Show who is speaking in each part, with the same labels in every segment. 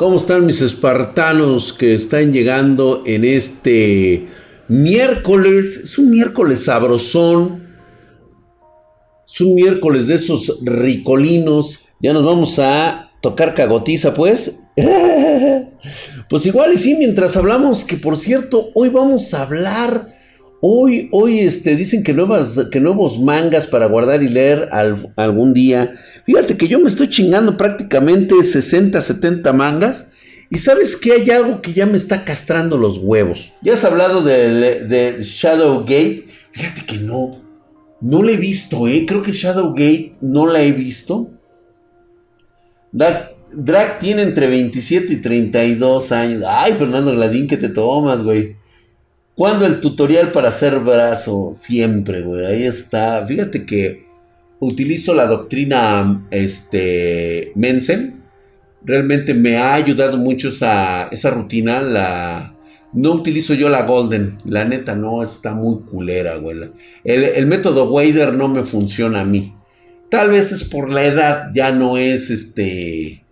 Speaker 1: ¿Cómo están mis espartanos que están llegando en este miércoles? Es un miércoles sabrosón. Es un miércoles de esos ricolinos. Ya nos vamos a tocar cagotiza, pues. pues igual y sí, mientras hablamos, que por cierto, hoy vamos a hablar. Hoy, hoy este, dicen que, nuevas, que nuevos mangas para guardar y leer algún día. Fíjate que yo me estoy chingando prácticamente 60, 70 mangas. Y sabes que hay algo que ya me está castrando los huevos. ¿Ya has hablado de, Shadowgate? Fíjate que no. No la he visto, ¿eh? Creo que Shadowgate no la he visto. Drag, tiene entre 27 y 32 años. Ay, Fernando Gladín, que te tomas, güey. ¿Cuándo el tutorial para hacer brazo? Siempre, güey. Ahí está. Fíjate que utilizo la doctrina este, Mensen. Realmente me ha ayudado mucho esa, esa rutina. La, no utilizo yo la Golden. La neta, no, está muy culera, güey. El, método Wader no me funciona a mí. Tal vez es por la edad, ya no es este.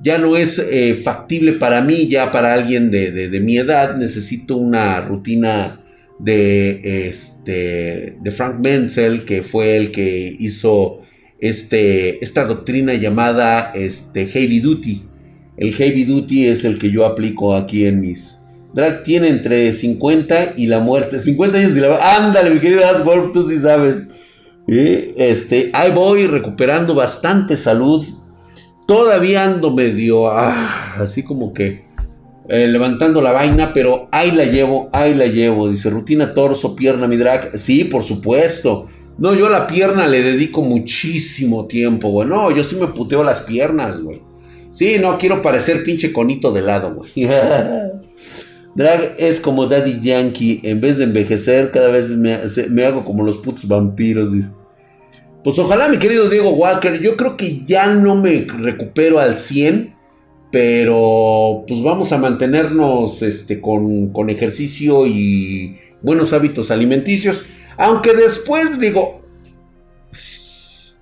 Speaker 1: Ya no es eh, factible para mí, ya para alguien de, de mi edad. Necesito una rutina de, este, de Frank Menzel, que fue el que hizo este, esta doctrina llamada este, Heavy Duty. El Heavy Duty es el que yo aplico aquí en mis... Drag tiene entre 50 y la muerte. 50 años y la muerte. Ándale, mi querido Asgolf, tú sí sabes. Este, ahí voy recuperando bastante salud. Todavía ando medio... Ah, así como que eh, levantando la vaina, pero ahí la llevo, ahí la llevo. Dice, rutina torso, pierna, mi drag. Sí, por supuesto. No, yo a la pierna le dedico muchísimo tiempo, güey. No, yo sí me puteo las piernas, güey. Sí, no quiero parecer pinche conito de lado, güey. drag es como Daddy Yankee. En vez de envejecer, cada vez me, me hago como los putos vampiros, dice. Pues ojalá, mi querido Diego Walker, yo creo que ya no me recupero al 100 pero pues vamos a mantenernos este, con, ejercicio y buenos hábitos alimenticios. Aunque después digo,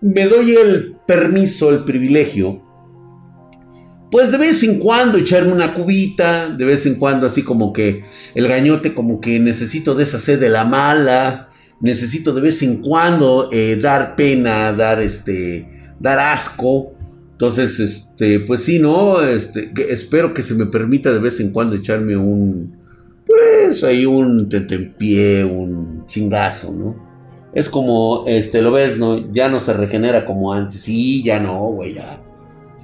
Speaker 1: me doy el permiso, el privilegio, pues de vez en cuando echarme una cubita, de vez en cuando así como que el gañote como que necesito deshacer de la mala, necesito de vez en cuando eh, dar pena, dar este, dar asco. Entonces, este, pues sí, ¿no? Este, espero que se me permita de vez en cuando echarme un, pues ahí un pie, un chingazo, ¿no? Es como, este, lo ves, ¿no? Ya no se regenera como antes. Sí, ya no, güey, ya.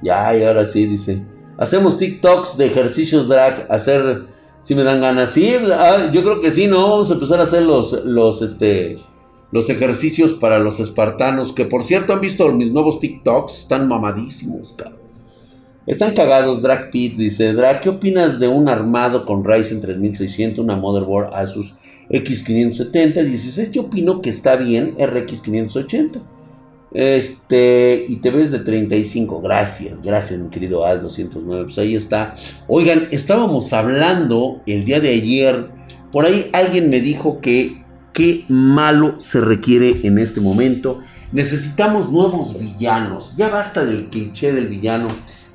Speaker 1: Ya, y ahora sí, dice. Hacemos TikToks de ejercicios drag, hacer, si me dan ganas. Sí, ah, yo creo que sí, ¿no? Vamos a empezar a hacer los, los, este, los ejercicios para los espartanos, que por cierto han visto mis nuevos TikToks, están mamadísimos, cabrón. Están cagados, Drag Pit dice, Drag, ¿qué opinas de un armado con Ryzen 3600, una motherboard Asus X570? 16, yo opino que está bien RX 580. Este, y te ves de 35. Gracias, gracias, mi querido Al 209. Pues ahí está. Oigan, estábamos hablando el día de ayer. Por ahí alguien me dijo que qué malo se requiere en este momento. Necesitamos nuevos villanos. Ya basta del cliché del villano.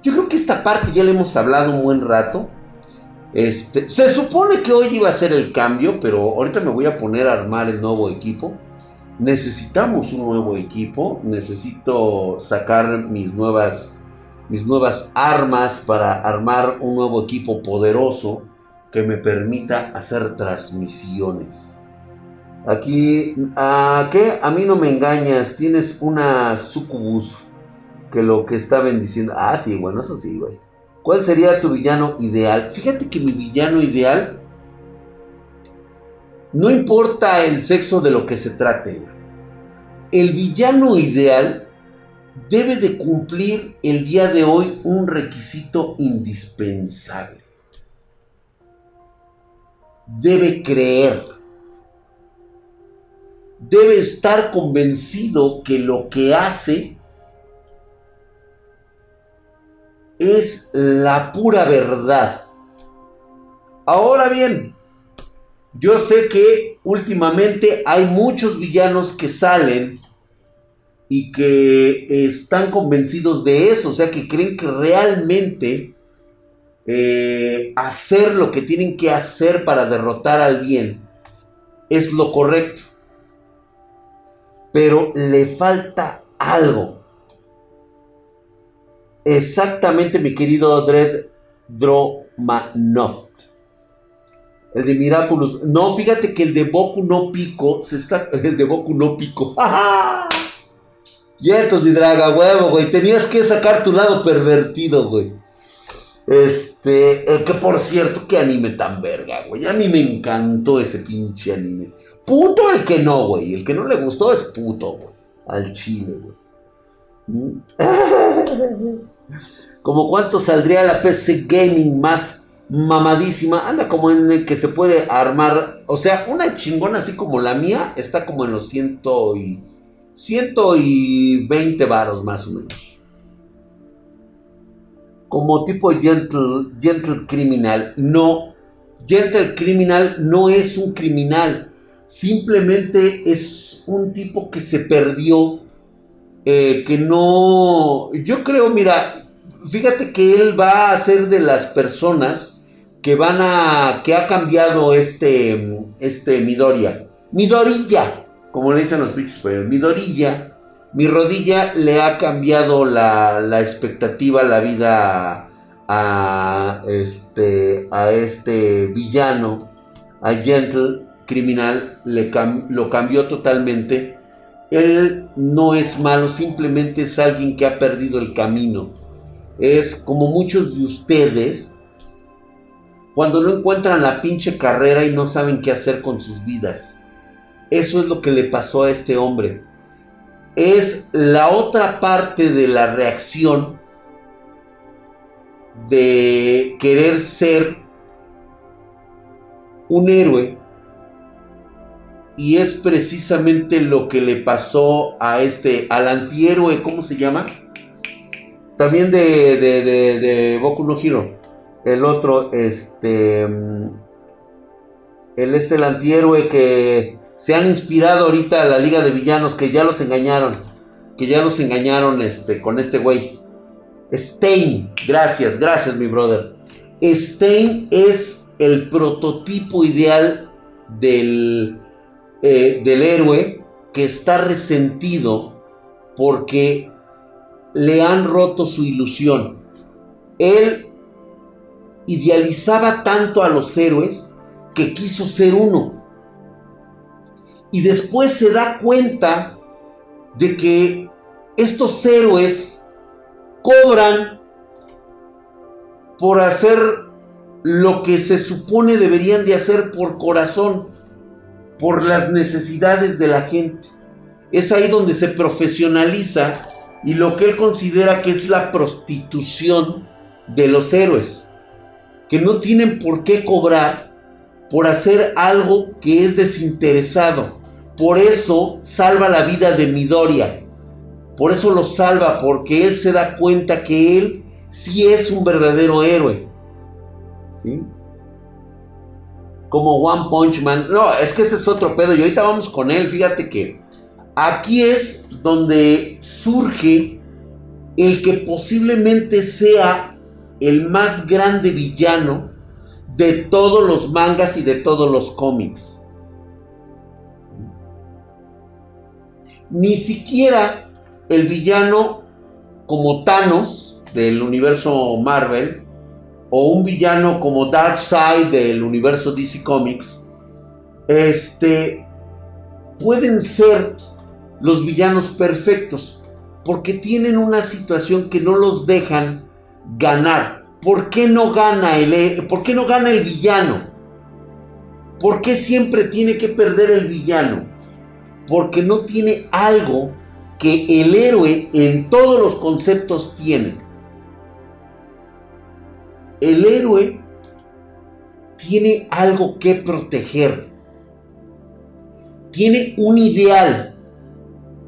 Speaker 1: Yo creo que esta parte ya le hemos hablado un buen rato. Este, se supone que hoy iba a ser el cambio, pero ahorita me voy a poner a armar el nuevo equipo. Necesitamos un nuevo equipo. Necesito sacar mis nuevas, mis nuevas armas para armar un nuevo equipo poderoso que me permita hacer transmisiones. Aquí, ¿a qué? A mí no me engañas, tienes una sucubus que lo que está bendiciendo. Ah, sí, bueno, eso sí, güey. ¿Cuál sería tu villano ideal? Fíjate que mi villano ideal no importa el sexo de lo que se trate. El villano ideal debe de cumplir el día de hoy un requisito indispensable. Debe creer debe estar convencido que lo que hace es la pura verdad. Ahora bien, yo sé que últimamente hay muchos villanos que salen y que están convencidos de eso, o sea, que creen que realmente eh, hacer lo que tienen que hacer para derrotar al bien es lo correcto. Pero le falta algo. Exactamente, mi querido Dred Dromanov. El de Miraculous. No, fíjate que el de Boku no Pico se está. El de Boku no Pico. Ciertos, mi draga, huevo, güey. Tenías que sacar tu lado pervertido, güey. Este, eh, que por cierto, qué anime tan verga, güey. A mí me encantó ese pinche anime. Puto el que no, güey. El que no le gustó es puto, güey. Al chile, güey. Como cuánto saldría la PC Gaming más mamadísima. Anda como en el que se puede armar. O sea, una chingona así como la mía está como en los ciento y. Ciento y veinte varos más o menos como tipo gentle, gentle criminal. No, gentle criminal no es un criminal, simplemente es un tipo que se perdió, eh, que no, yo creo, mira, fíjate que él va a ser de las personas que van a, que ha cambiado este, este Midoriya, Midorilla, como le dicen los pinches, Midorilla mi rodilla le ha cambiado la, expectativa, la vida a este, a este villano, a Gentle, criminal, le lo cambió totalmente. Él no es malo, simplemente es alguien que ha perdido el camino. Es como muchos de ustedes, cuando no encuentran la pinche carrera y no saben qué hacer con sus vidas. Eso es lo que le pasó a este hombre es la otra parte de la reacción de querer ser un héroe. Y es precisamente lo que le pasó a este, al antihéroe, ¿cómo se llama? También de, de, de, de Boku no Hero. El otro, este. El este, el antihéroe que se han inspirado ahorita a la Liga de Villanos que ya los engañaron. Que ya los engañaron este, con este güey. Stein, gracias, gracias mi brother. Stein es el prototipo ideal del, eh, del héroe que está resentido porque le han roto su ilusión. Él idealizaba tanto a los héroes que quiso ser uno y después se da cuenta de que estos héroes cobran por hacer lo que se supone deberían de hacer por corazón, por las necesidades de la gente. Es ahí donde se profesionaliza y lo que él considera que es la prostitución de los héroes, que no tienen por qué cobrar por hacer algo que es desinteresado, por eso salva la vida de Midoriya. Por eso lo salva, porque él se da cuenta que él sí es un verdadero héroe. ¿Sí? Como One Punch Man. No, es que ese es otro pedo. Y ahorita vamos con él. Fíjate que aquí es donde surge el que posiblemente sea el más grande villano de todos los mangas y de todos los cómics. Ni siquiera el villano como Thanos del universo Marvel o un villano como Darkseid del universo DC Comics este pueden ser los villanos perfectos porque tienen una situación que no los dejan ganar. ¿Por qué no gana el por qué no gana el villano? ¿Por qué siempre tiene que perder el villano? porque no tiene algo que el héroe en todos los conceptos tiene. El héroe tiene algo que proteger. Tiene un ideal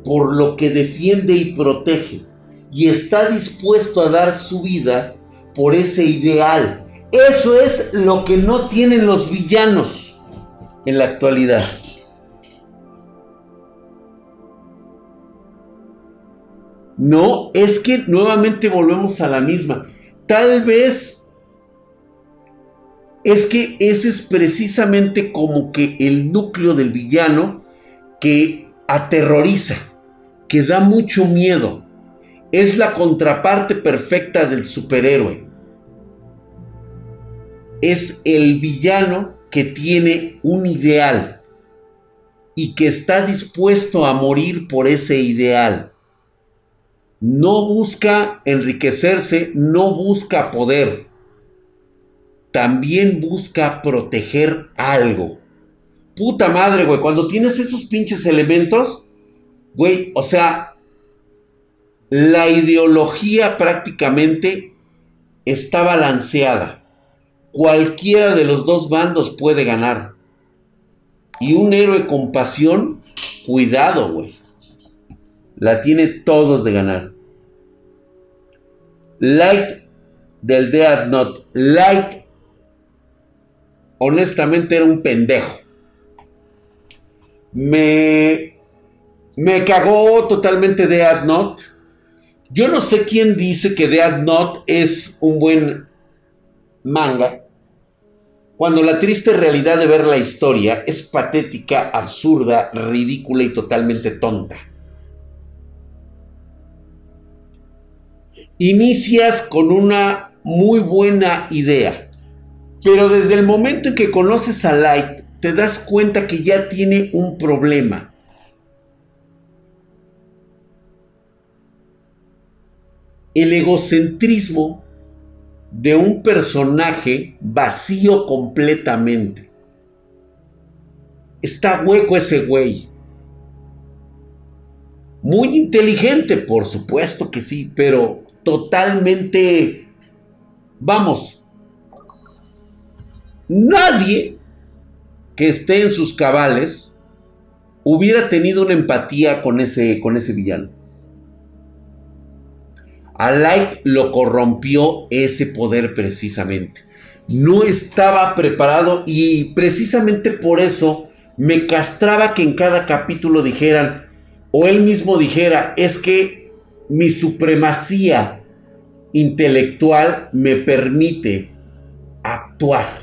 Speaker 1: por lo que defiende y protege. Y está dispuesto a dar su vida por ese ideal. Eso es lo que no tienen los villanos en la actualidad. No, es que nuevamente volvemos a la misma. Tal vez es que ese es precisamente como que el núcleo del villano que aterroriza, que da mucho miedo. Es la contraparte perfecta del superhéroe. Es el villano que tiene un ideal y que está dispuesto a morir por ese ideal. No busca enriquecerse, no busca poder. También busca proteger algo. Puta madre, güey, cuando tienes esos pinches elementos, güey, o sea, la ideología prácticamente está balanceada. Cualquiera de los dos bandos puede ganar. Y un héroe con pasión, cuidado, güey. La tiene todos de ganar. Light del Dead Not. Light, honestamente, era un pendejo. Me, me cagó totalmente Dead Not. Yo no sé quién dice que Dead Not es un buen manga. Cuando la triste realidad de ver la historia es patética, absurda, ridícula y totalmente tonta. Inicias con una muy buena idea, pero desde el momento en que conoces a Light, te das cuenta que ya tiene un problema. El egocentrismo de un personaje vacío completamente. Está hueco ese güey. Muy inteligente, por supuesto que sí, pero totalmente... Vamos. Nadie que esté en sus cabales hubiera tenido una empatía con ese, con ese villano. A Light lo corrompió ese poder precisamente. No estaba preparado y precisamente por eso me castraba que en cada capítulo dijeran, o él mismo dijera, es que mi supremacía intelectual me permite actuar.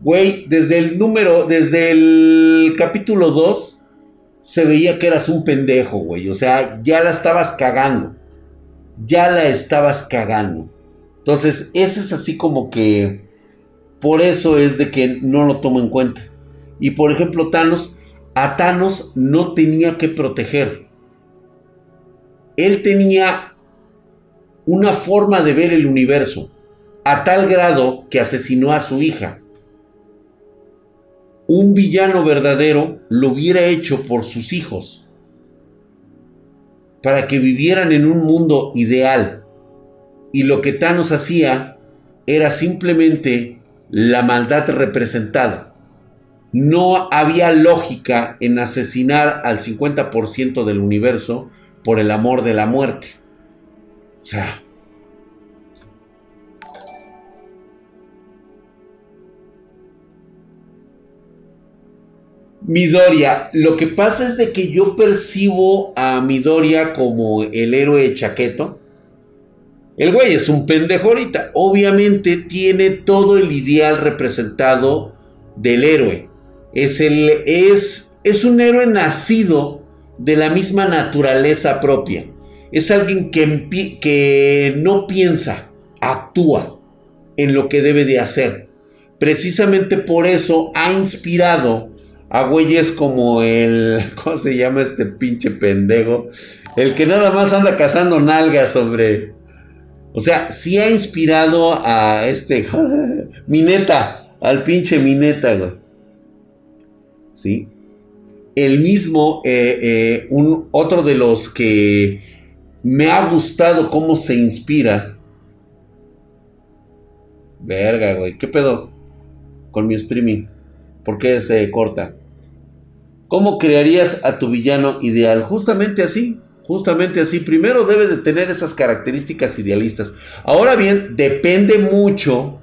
Speaker 1: Güey, desde el número, desde el capítulo 2, se veía que eras un pendejo, güey. O sea, ya la estabas cagando ya la estabas cagando. Entonces, ese es así como que por eso es de que no lo tomo en cuenta. Y por ejemplo, Thanos, a Thanos no tenía que proteger. Él tenía una forma de ver el universo, a tal grado que asesinó a su hija. Un villano verdadero lo hubiera hecho por sus hijos para que vivieran en un mundo ideal. Y lo que Thanos hacía era simplemente la maldad representada. No había lógica en asesinar al 50% del universo por el amor de la muerte. O sea, Midoria, lo que pasa es de que yo percibo a Midoria como el héroe chaqueto. El güey es un pendejo ahorita. Obviamente tiene todo el ideal representado del héroe. Es, el, es, es un héroe nacido de la misma naturaleza propia. Es alguien que, que no piensa, actúa en lo que debe de hacer. Precisamente por eso ha inspirado a güeyes como el. ¿Cómo se llama este pinche pendejo? El que nada más anda cazando nalgas sobre. O sea, sí ha inspirado a este. Mineta. Al pinche Mineta, güey. ¿Sí? El mismo, eh, eh, un, otro de los que me ha gustado cómo se inspira. Verga, güey. ¿Qué pedo? Con mi streaming. ¿Por qué se corta? ¿Cómo crearías a tu villano ideal? Justamente así, justamente así. Primero debe de tener esas características idealistas. Ahora bien, depende mucho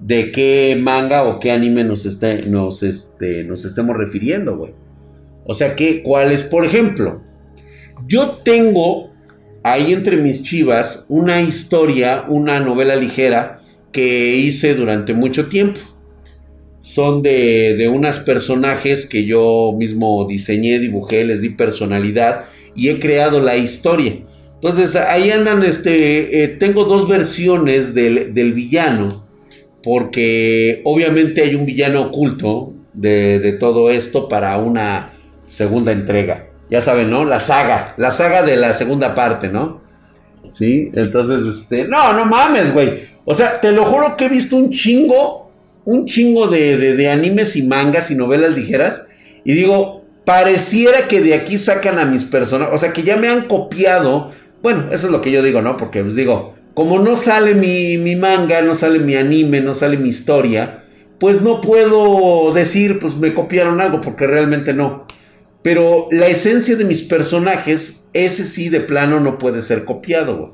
Speaker 1: de qué manga o qué anime nos, nos, este, estemos refiriendo, güey. O sea, que, ¿cuál es? Por ejemplo, yo tengo ahí entre mis chivas una historia, una novela ligera que hice durante mucho tiempo. Son de, de unas personajes que yo mismo diseñé, dibujé, les di personalidad y he creado la historia. Entonces ahí andan, este, eh, tengo dos versiones del, del, villano, porque obviamente hay un villano oculto de, de, todo esto para una segunda entrega. Ya saben, ¿no? La saga, la saga de la segunda parte, ¿no? Sí, entonces, este, no, no mames, güey. O sea, te lo juro que he visto un chingo, un chingo de, de, animes y mangas y novelas ligeras. Y digo, pareciera que de aquí sacan a mis personajes, o sea, que ya me han copiado. Bueno, eso es lo que yo digo, ¿no? Porque pues digo, como no sale mi, mi, manga, no sale mi anime, no sale mi historia, pues no puedo decir, pues me copiaron algo, porque realmente no. Pero la esencia de mis personajes, ese sí de plano no puede ser copiado, güey.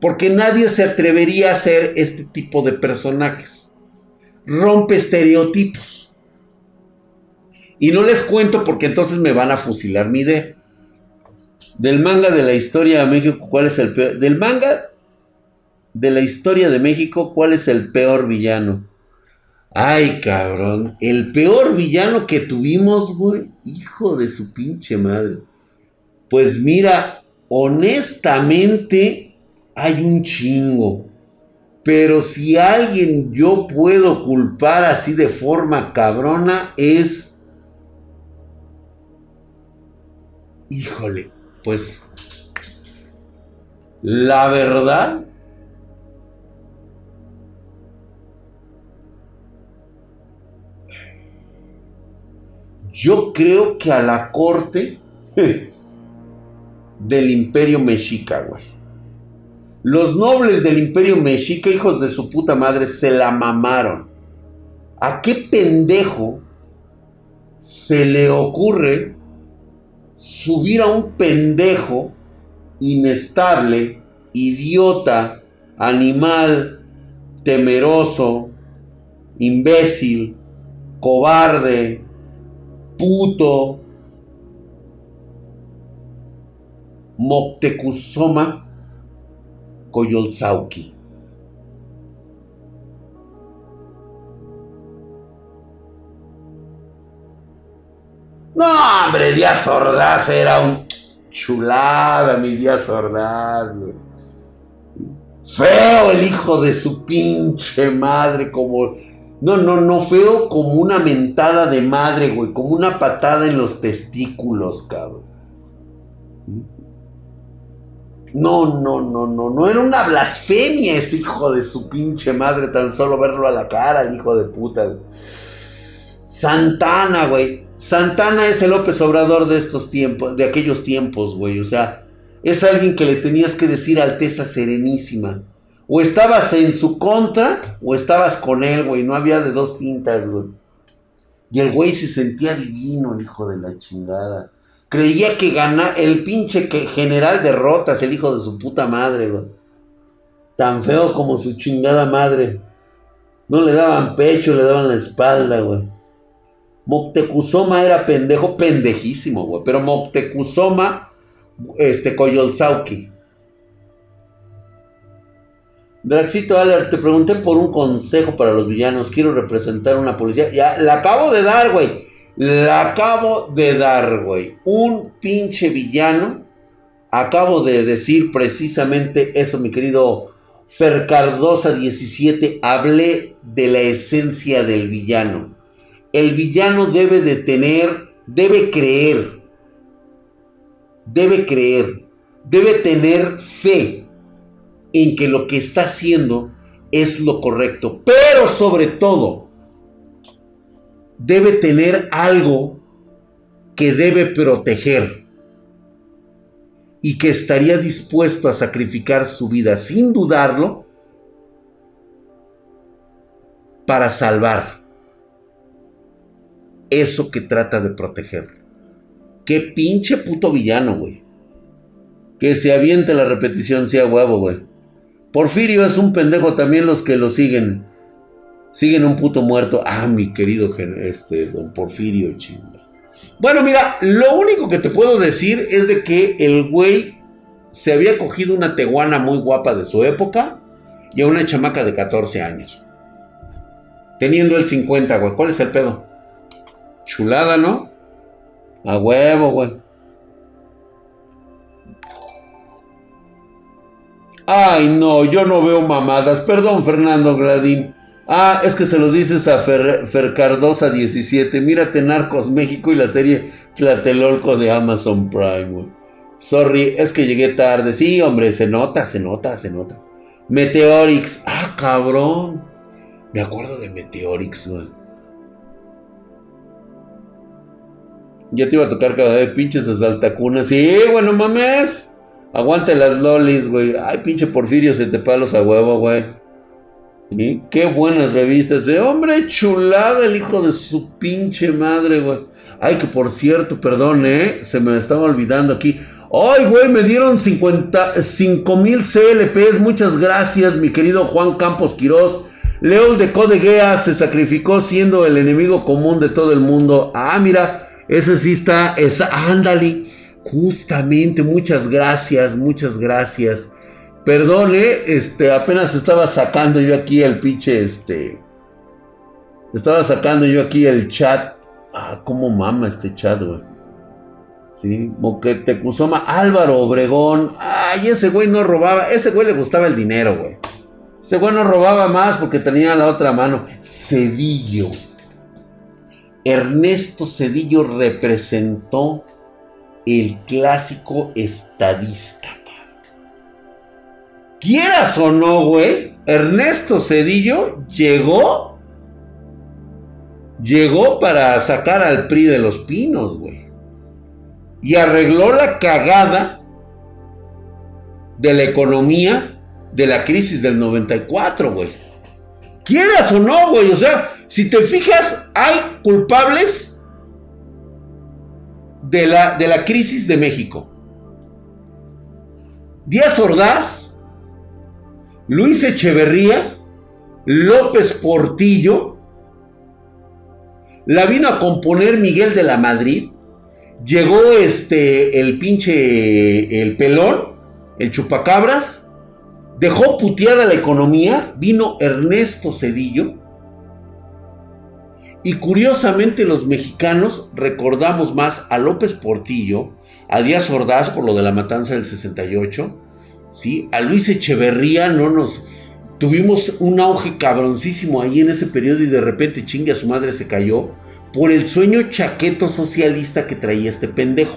Speaker 1: Porque nadie se atrevería a hacer este tipo de personajes. Rompe estereotipos. Y no les cuento porque entonces me van a fusilar mi idea. Del manga de la historia de México, ¿cuál es el peor? Del manga de la historia de México, ¿cuál es el peor villano? Ay, cabrón. El peor villano que tuvimos, güey. Hijo de su pinche madre. Pues mira, honestamente, hay un chingo. Pero si alguien yo puedo culpar así de forma cabrona, es Híjole, pues la verdad yo creo que a la corte del imperio mexica, güey. Los nobles del imperio mexica, hijos de su puta madre, se la mamaron. ¿A qué pendejo se le ocurre subir a un pendejo inestable, idiota, animal, temeroso, imbécil, cobarde, puto, Moctezuma Coyolzauqui. No, hombre, Díaz Ordaz era un chulada, mi Díaz Ordaz, Feo el hijo de su pinche madre, como. No, no, no, feo como una mentada de madre, güey, como una patada en los testículos, cabrón. No, no, no, no, no era una blasfemia ese hijo de su pinche madre, tan solo verlo a la cara, el hijo de puta. Santana, güey. Santana es el López Obrador de estos tiempos, de aquellos tiempos, güey. O sea, es alguien que le tenías que decir Alteza Serenísima. O estabas en su contra o estabas con él, güey. No había de dos tintas, güey. Y el güey se sentía divino, el hijo de la chingada. Creía que gana el pinche que general derrotas, el hijo de su puta madre, güey. Tan feo como su chingada madre. No le daban pecho, le daban la espalda, güey. Moctezuma era pendejo, pendejísimo, güey. Pero Moctezuma, este, Coyolzauqui. Draxito Aller, te pregunté por un consejo para los villanos. Quiero representar una policía. Ya, la acabo de dar, güey. La acabo de dar, güey. Un pinche villano. Acabo de decir precisamente eso, mi querido Fercardosa 17. Hablé de la esencia del villano el villano debe de tener, debe creer, debe creer, debe tener fe en que lo que está haciendo es lo correcto, pero sobre todo debe tener algo que debe proteger y que estaría dispuesto a sacrificar su vida sin dudarlo para salvar eso que trata de proteger. Qué pinche puto villano, güey. Que se aviente la repetición, sea huevo, güey. Porfirio es un pendejo también los que lo siguen. Siguen un puto muerto. Ah, mi querido este, don Porfirio, chinga. Bueno, mira, lo único que te puedo decir es de que el güey se había cogido una teguana muy guapa de su época y a una chamaca de 14 años. Teniendo el 50, güey. ¿Cuál es el pedo? Chulada, ¿no? A huevo, güey. Ay, no, yo no veo mamadas. Perdón, Fernando Gladín. Ah, es que se lo dices a Fer, Cardosa 17. Mírate Narcos México y la serie Tlatelolco de Amazon Prime, Sorry, es que llegué tarde. Sí, hombre, se nota, se nota, se nota. Meteorix. Ah, cabrón. Me acuerdo de Meteorix, güey. Ya te iba a tocar cada vez pinches asaltacunas. Sí, bueno, mames. Aguante las lolis, güey. Ay, pinche Porfirio, se te palos a huevo, güey. Qué buenas revistas. De hombre chulada, el hijo de su pinche madre, güey. Ay, que por cierto, perdón, eh. Se me estaba olvidando aquí. Ay, güey, me dieron 5 mil CLPs. Muchas gracias, mi querido Juan Campos Quirós. Leo de Codeguea se sacrificó siendo el enemigo común de todo el mundo. Ah, mira, ese sí está. Esa, ándale. Justamente, muchas gracias, muchas gracias. Perdone, este, apenas estaba sacando yo aquí el pinche, este. Estaba sacando yo aquí el chat. Ah, cómo mama este chat, güey. Sí, Moquete Cusoma, Álvaro Obregón. Ay, ese güey no robaba. Ese güey le gustaba el dinero, güey. Ese güey no robaba más porque tenía la otra mano. Cedillo. Ernesto Cedillo representó el clásico estadista. Quieras o no, güey, Ernesto Cedillo llegó, llegó para sacar al PRI de los pinos, güey. Y arregló la cagada de la economía de la crisis del 94, güey. Quieras o no, güey, o sea, si te fijas, hay culpables de la, de la crisis de México. Díaz Ordaz, Luis Echeverría, López Portillo, la vino a componer Miguel de la Madrid, llegó este, el pinche, el pelón, el chupacabras, dejó puteada la economía, vino Ernesto Cedillo, y curiosamente los mexicanos recordamos más a López Portillo, a Díaz Ordaz por lo de la matanza del 68, ¿sí? a Luis Echeverría no nos... Tuvimos un auge cabroncísimo ahí en ese periodo y de repente chingue a su madre se cayó por el sueño chaqueto socialista que traía este pendejo.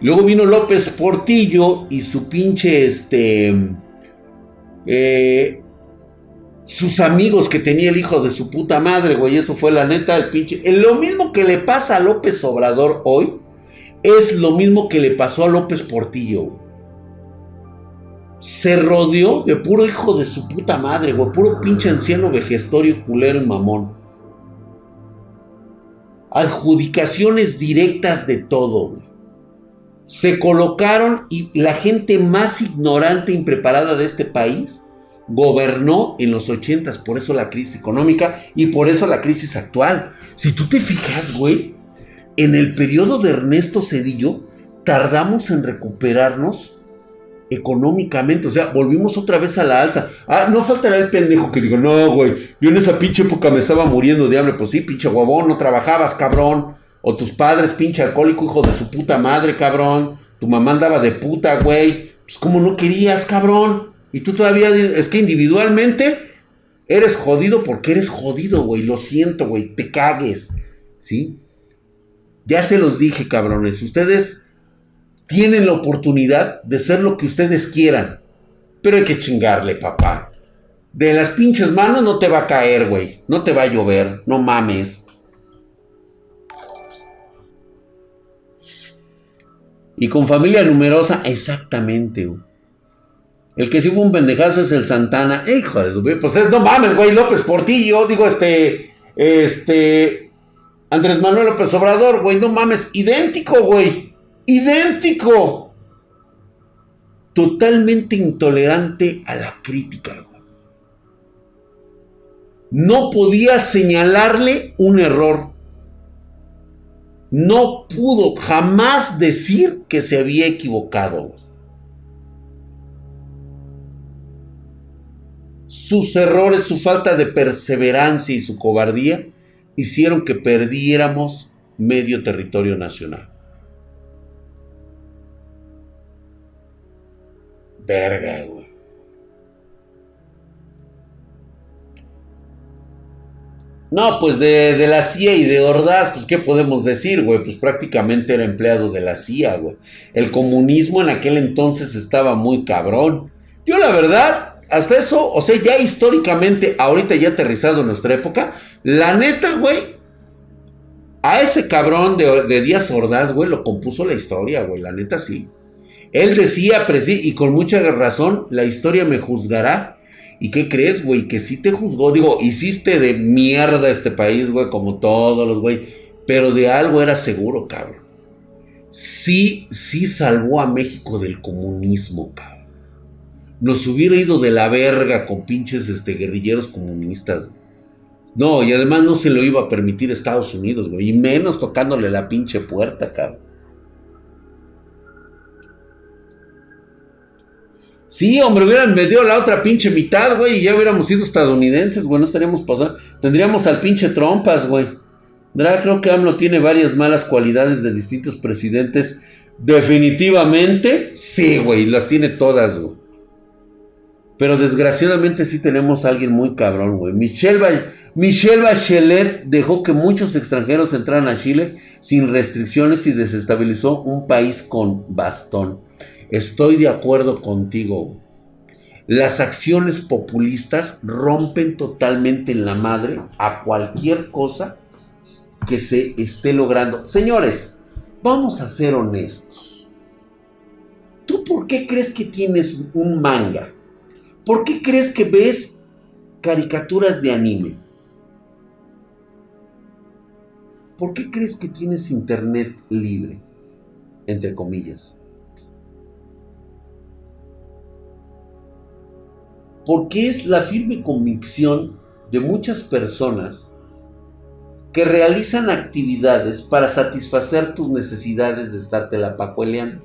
Speaker 1: Luego vino López Portillo y su pinche este... Eh, sus amigos que tenía el hijo de su puta madre, güey. Eso fue la neta, el pinche. Lo mismo que le pasa a López Obrador hoy, es lo mismo que le pasó a López Portillo. Se rodeó de puro hijo de su puta madre, güey. Puro pinche anciano vejestorio, culero y mamón. Adjudicaciones directas de todo, güey. Se colocaron y la gente más ignorante e impreparada de este país gobernó en los ochentas, por eso la crisis económica y por eso la crisis actual. Si tú te fijas, güey, en el periodo de Ernesto Cedillo, tardamos en recuperarnos económicamente, o sea, volvimos otra vez a la alza. Ah, no faltará el pendejo que digo, no, güey, yo en esa pinche época me estaba muriendo de hambre, pues sí, pinche huevón, no trabajabas, cabrón. O tus padres, pinche alcohólico, hijo de su puta madre, cabrón. Tu mamá andaba de puta, güey. Pues como no querías, cabrón. Y tú todavía, es que individualmente eres jodido porque eres jodido, güey. Lo siento, güey. Te cagues. ¿Sí? Ya se los dije, cabrones. Ustedes tienen la oportunidad de ser lo que ustedes quieran. Pero hay que chingarle, papá. De las pinches manos no te va a caer, güey. No te va a llover. No mames. Y con familia numerosa, exactamente. El que sí fue un pendejazo es el Santana. Hijo de su Pues no mames, güey, López Portillo. Digo, este. Este. Andrés Manuel López Obrador, güey, no mames. Idéntico, güey. Idéntico. Totalmente intolerante a la crítica. No podía señalarle un error. No pudo jamás decir que se había equivocado, sus errores, su falta de perseverancia y su cobardía hicieron que perdiéramos medio territorio nacional. Verga, güey. No, pues de, de, la CIA y de Ordaz, pues qué podemos decir, güey, pues prácticamente era empleado de la CIA, güey. El comunismo en aquel entonces estaba muy cabrón. Yo la verdad, hasta eso, o sea, ya históricamente, ahorita ya aterrizado en nuestra época, la neta, güey, a ese cabrón de, de Díaz Ordaz, güey, lo compuso la historia, güey, la neta sí. Él decía, y con mucha razón, la historia me juzgará. ¿Y qué crees, güey? Que sí te juzgó. Digo, hiciste de mierda este país, güey, como todos los, güey. Pero de algo era seguro, cabrón. Sí, sí salvó a México del comunismo, cabrón. Nos hubiera ido de la verga con pinches este, guerrilleros comunistas. No, y además no se lo iba a permitir Estados Unidos, güey. Y menos tocándole la pinche puerta, cabrón. Sí, hombre, hubieran medido la otra pinche mitad, güey, y ya hubiéramos sido estadounidenses, güey, no estaríamos pasando. Tendríamos al pinche trompas, güey. Creo que AMLO tiene varias malas cualidades de distintos presidentes. Definitivamente, sí, güey, las tiene todas, güey. Pero desgraciadamente sí tenemos a alguien muy cabrón, güey. Michelle, Michelle Bachelet dejó que muchos extranjeros entraran a Chile sin restricciones y desestabilizó un país con bastón. Estoy de acuerdo contigo. Las acciones populistas rompen totalmente en la madre a cualquier cosa que se esté logrando. Señores, vamos a ser honestos. ¿Tú por qué crees que tienes un manga? ¿Por qué crees que ves caricaturas de anime? ¿Por qué crees que tienes internet libre? Entre comillas. Porque es la firme convicción de muchas personas que realizan actividades para satisfacer tus necesidades de estarte la pacueleando.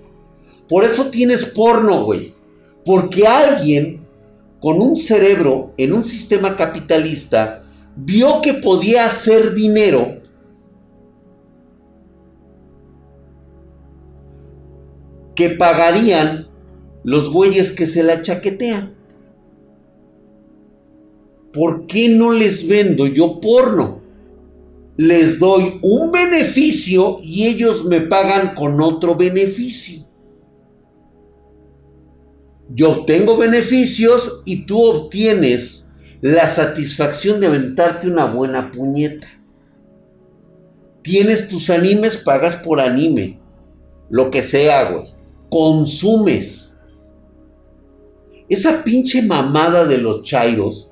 Speaker 1: Por eso tienes porno, güey. Porque alguien con un cerebro en un sistema capitalista vio que podía hacer dinero que pagarían los güeyes que se la chaquetean. ¿Por qué no les vendo yo porno? Les doy un beneficio y ellos me pagan con otro beneficio. Yo obtengo beneficios y tú obtienes la satisfacción de aventarte una buena puñeta. Tienes tus animes, pagas por anime. Lo que sea, güey. Consumes. Esa pinche mamada de los chairos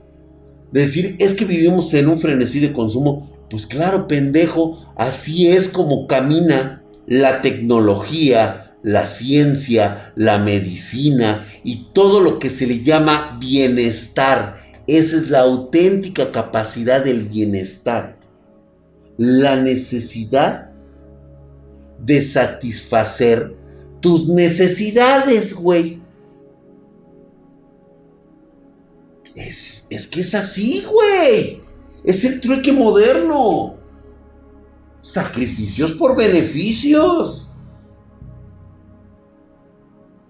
Speaker 1: decir, es que vivimos en un frenesí de consumo. Pues claro, pendejo, así es como camina la tecnología, la ciencia, la medicina y todo lo que se le llama bienestar. Esa es la auténtica capacidad del bienestar. La necesidad de satisfacer tus necesidades, güey. Es, que es así, güey. Es el trueque moderno. Sacrificios por beneficios.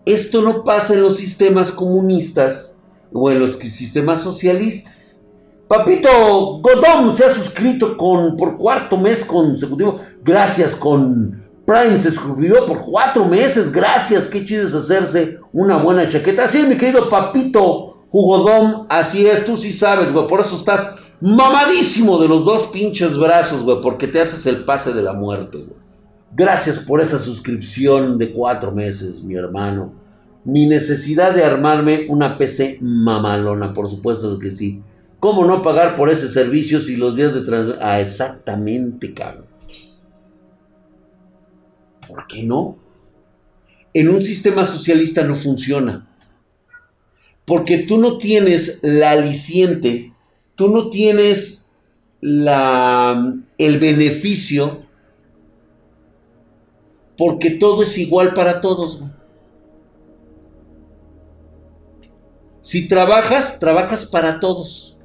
Speaker 1: Esto no pasa en los sistemas comunistas o en los sistemas socialistas. Papito Godón se ha suscrito con, por cuarto mes consecutivo. Gracias con Prime. Se suscribió por cuatro meses. Gracias. Qué chido es hacerse una buena chaqueta. Así, mi querido Papito Jugodón, así es, tú sí sabes, güey. Por eso estás mamadísimo de los dos pinches brazos, güey. Porque te haces el pase de la muerte, güey. Gracias por esa suscripción de cuatro meses, mi hermano. Mi necesidad de armarme una PC mamalona, por supuesto que sí. ¿Cómo no pagar por ese servicio si los días de transmisión... Ah, exactamente, cabrón. ¿Por qué no? En un sistema socialista no funciona. Porque tú no tienes la aliciente, tú no tienes la, el beneficio, porque todo es igual para todos. Si trabajas, trabajas para todos.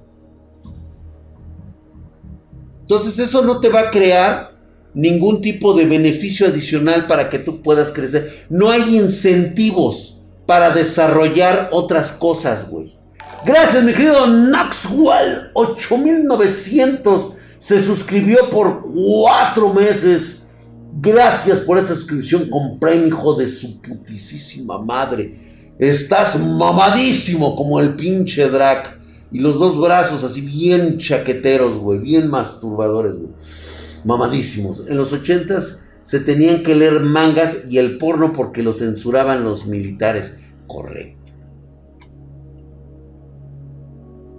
Speaker 1: Entonces eso no te va a crear ningún tipo de beneficio adicional para que tú puedas crecer. No hay incentivos para desarrollar otras cosas, güey. Gracias, mi querido Naxwell 8900 se suscribió por cuatro meses. Gracias por esta suscripción. Compré, hijo de su putisísima madre. Estás mamadísimo como el pinche Drac. Y los dos brazos así bien chaqueteros, güey. Bien masturbadores, güey. Mamadísimos. En los ochentas se tenían que leer mangas y el porno porque lo censuraban los militares. Correcto.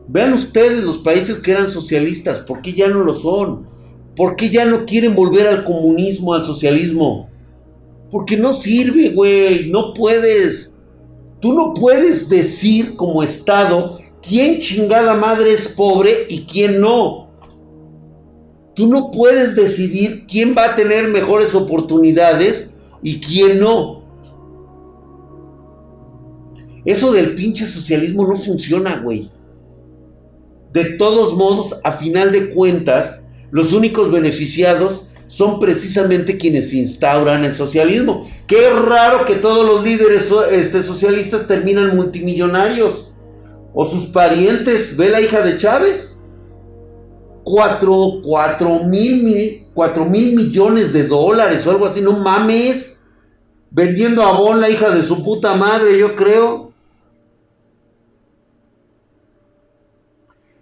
Speaker 1: Vean ustedes los países que eran socialistas, ¿por qué ya no lo son? ¿Por qué ya no quieren volver al comunismo, al socialismo? Porque no sirve, güey, no puedes. Tú no puedes decir como Estado quién chingada madre es pobre y quién no. Tú no puedes decidir quién va a tener mejores oportunidades y quién no. Eso del pinche socialismo no funciona, güey. De todos modos, a final de cuentas, los únicos beneficiados son precisamente quienes instauran el socialismo. Qué raro que todos los líderes este, socialistas terminan multimillonarios. O sus parientes. Ve la hija de Chávez. Cuatro, cuatro mil, cuatro mil millones de dólares o algo así. No mames. Vendiendo a Bon, la hija de su puta madre, yo creo.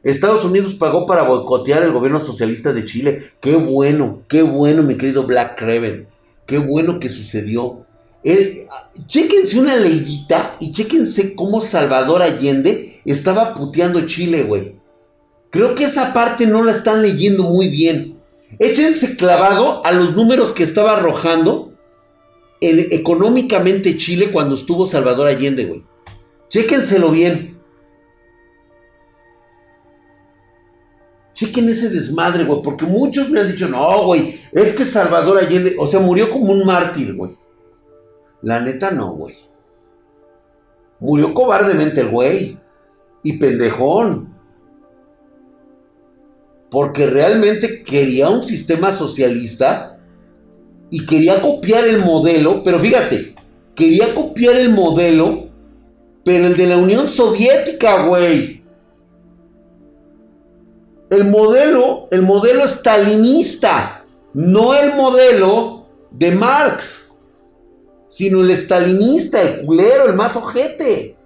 Speaker 1: Estados Unidos pagó para boicotear el gobierno socialista de Chile. Qué bueno, qué bueno, mi querido Black Craven. Qué bueno que sucedió. Eh, chéquense una leyita y chéquense cómo Salvador Allende estaba puteando Chile, güey. Creo que esa parte no la están leyendo muy bien. Échense clavado a los números que estaba arrojando económicamente Chile cuando estuvo Salvador Allende, güey. Chéquenselo bien. Chequen ese desmadre, güey, porque muchos me han dicho, no, güey, es que Salvador Allende, o sea, murió como un mártir, güey. La neta no, güey. Murió cobardemente el güey. Y pendejón. Porque realmente quería un sistema socialista y quería copiar el modelo, pero fíjate, quería copiar el modelo, pero el de la Unión Soviética, güey. El modelo, el modelo estalinista, no el modelo de Marx, sino el estalinista, el culero, el más ojete.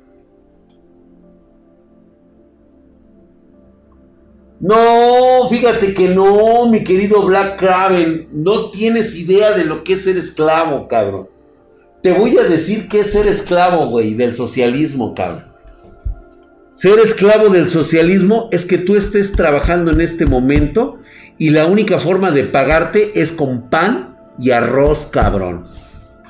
Speaker 1: No, fíjate que no, mi querido Black Craven, no tienes idea de lo que es ser esclavo, cabrón. Te voy a decir qué es ser esclavo, güey, del socialismo, cabrón. Ser esclavo del socialismo es que tú estés trabajando en este momento y la única forma de pagarte es con pan y arroz, cabrón.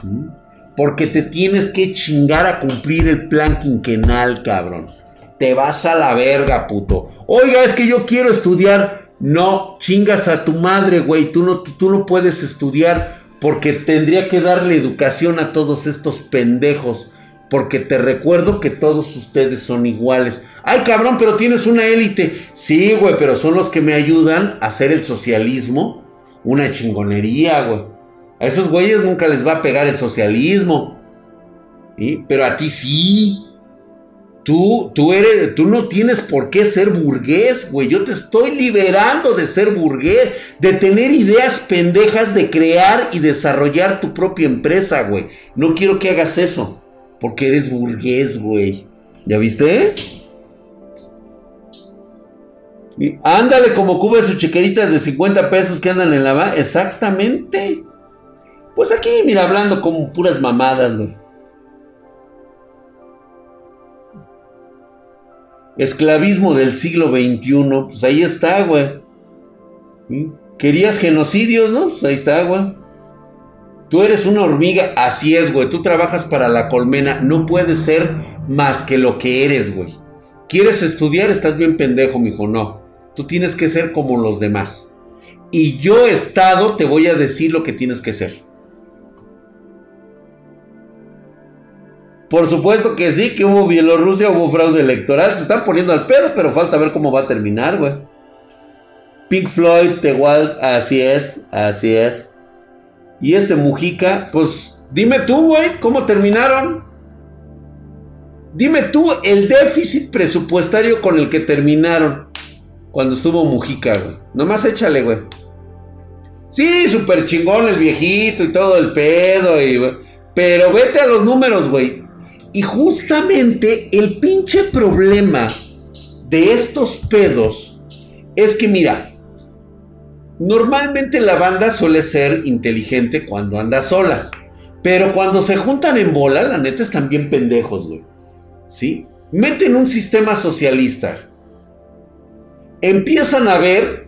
Speaker 1: ¿Mm? Porque te tienes que chingar a cumplir el plan quinquenal, cabrón. Te vas a la verga, puto. Oiga, es que yo quiero estudiar. No, chingas a tu madre, güey. Tú no, tú no puedes estudiar porque tendría que darle educación a todos estos pendejos porque te recuerdo que todos ustedes son iguales. Ay, cabrón, pero tienes una élite. Sí, güey, pero son los que me ayudan a hacer el socialismo una chingonería, güey. A esos güeyes nunca les va a pegar el socialismo. Pero a ti sí. Tú, tú eres, tú no tienes por qué ser burgués, güey. Yo te estoy liberando de ser burgués, de tener ideas pendejas de crear y desarrollar tu propia empresa, güey. No quiero que hagas eso. Porque eres burgués, güey. ¿Ya viste? ándale como cubes sus chiqueritas de 50 pesos que andan en la. Exactamente. Pues aquí, mira, hablando como puras mamadas, güey. Esclavismo del siglo XXI. Pues ahí está, güey. ¿Querías genocidios, no? Pues ahí está, güey. Tú eres una hormiga, así es, güey. Tú trabajas para la colmena, no puedes ser más que lo que eres, güey. ¿Quieres estudiar? Estás bien pendejo, mijo. No. Tú tienes que ser como los demás. Y yo, Estado, te voy a decir lo que tienes que ser. Por supuesto que sí, que hubo Bielorrusia, hubo fraude electoral. Se están poniendo al pedo, pero falta ver cómo va a terminar, güey. Pink Floyd, The Wild, así es, así es. Y este Mujica, pues dime tú, güey, ¿cómo terminaron? Dime tú el déficit presupuestario con el que terminaron cuando estuvo Mujica, güey. Nomás échale, güey. Sí, súper chingón el viejito y todo el pedo, y, pero vete a los números, güey. Y justamente el pinche problema de estos pedos es que, mira, normalmente la banda suele ser inteligente cuando anda solas. Pero cuando se juntan en bola, la neta están bien pendejos, güey. ¿Sí? Meten un sistema socialista. Empiezan a ver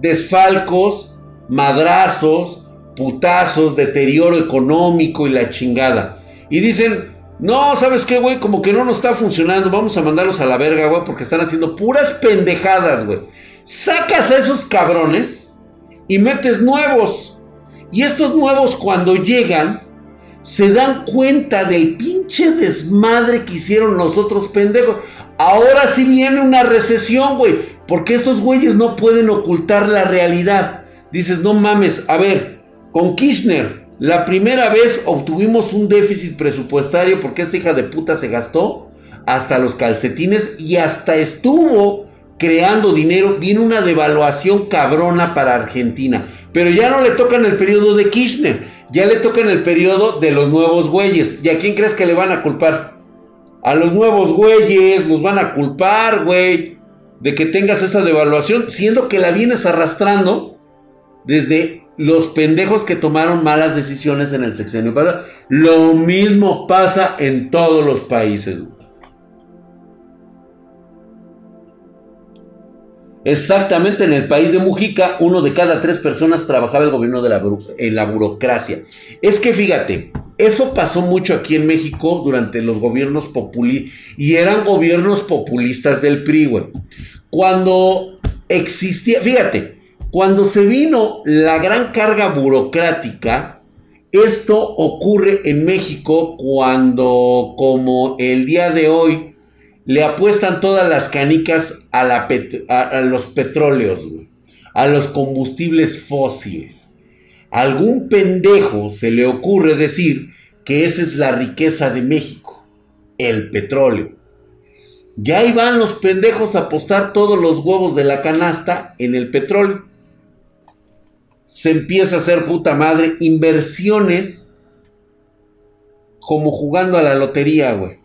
Speaker 1: desfalcos, madrazos, putazos, deterioro económico y la chingada. Y dicen, no, ¿sabes qué, güey? Como que no nos está funcionando. Vamos a mandarlos a la verga, güey, porque están haciendo puras pendejadas, güey. Sacas a esos cabrones y metes nuevos. Y estos nuevos cuando llegan se dan cuenta del pinche desmadre que hicieron los otros pendejos. Ahora sí viene una recesión, güey. Porque estos güeyes no pueden ocultar la realidad. Dices, no mames, a ver, con Kirchner la primera vez obtuvimos un déficit presupuestario porque esta hija de puta se gastó hasta los calcetines y hasta estuvo creando dinero. Viene una devaluación cabrona para Argentina. Pero ya no le toca en el periodo de Kirchner. Ya le toca en el periodo de los nuevos güeyes. ¿Y a quién crees que le van a culpar? A los nuevos güeyes. Los van a culpar, güey. De que tengas esa devaluación. Siendo que la vienes arrastrando desde los pendejos que tomaron malas decisiones en el sexenio pasado. Lo mismo pasa en todos los países. Exactamente en el país de Mujica, uno de cada tres personas trabajaba el gobierno de la, en la burocracia. Es que fíjate, eso pasó mucho aquí en México durante los gobiernos populistas. Y eran gobiernos populistas del PRI, güey. Cuando existía, fíjate, cuando se vino la gran carga burocrática, esto ocurre en México cuando, como el día de hoy, le apuestan todas las canicas a, los petróleos, a los combustibles fósiles. A algún pendejo se le ocurre decir que esa es la riqueza de México, el petróleo. Ya ahí van los pendejos a apostar todos los huevos de la canasta en el petróleo se empieza a hacer puta madre inversiones como jugando a la lotería, güey.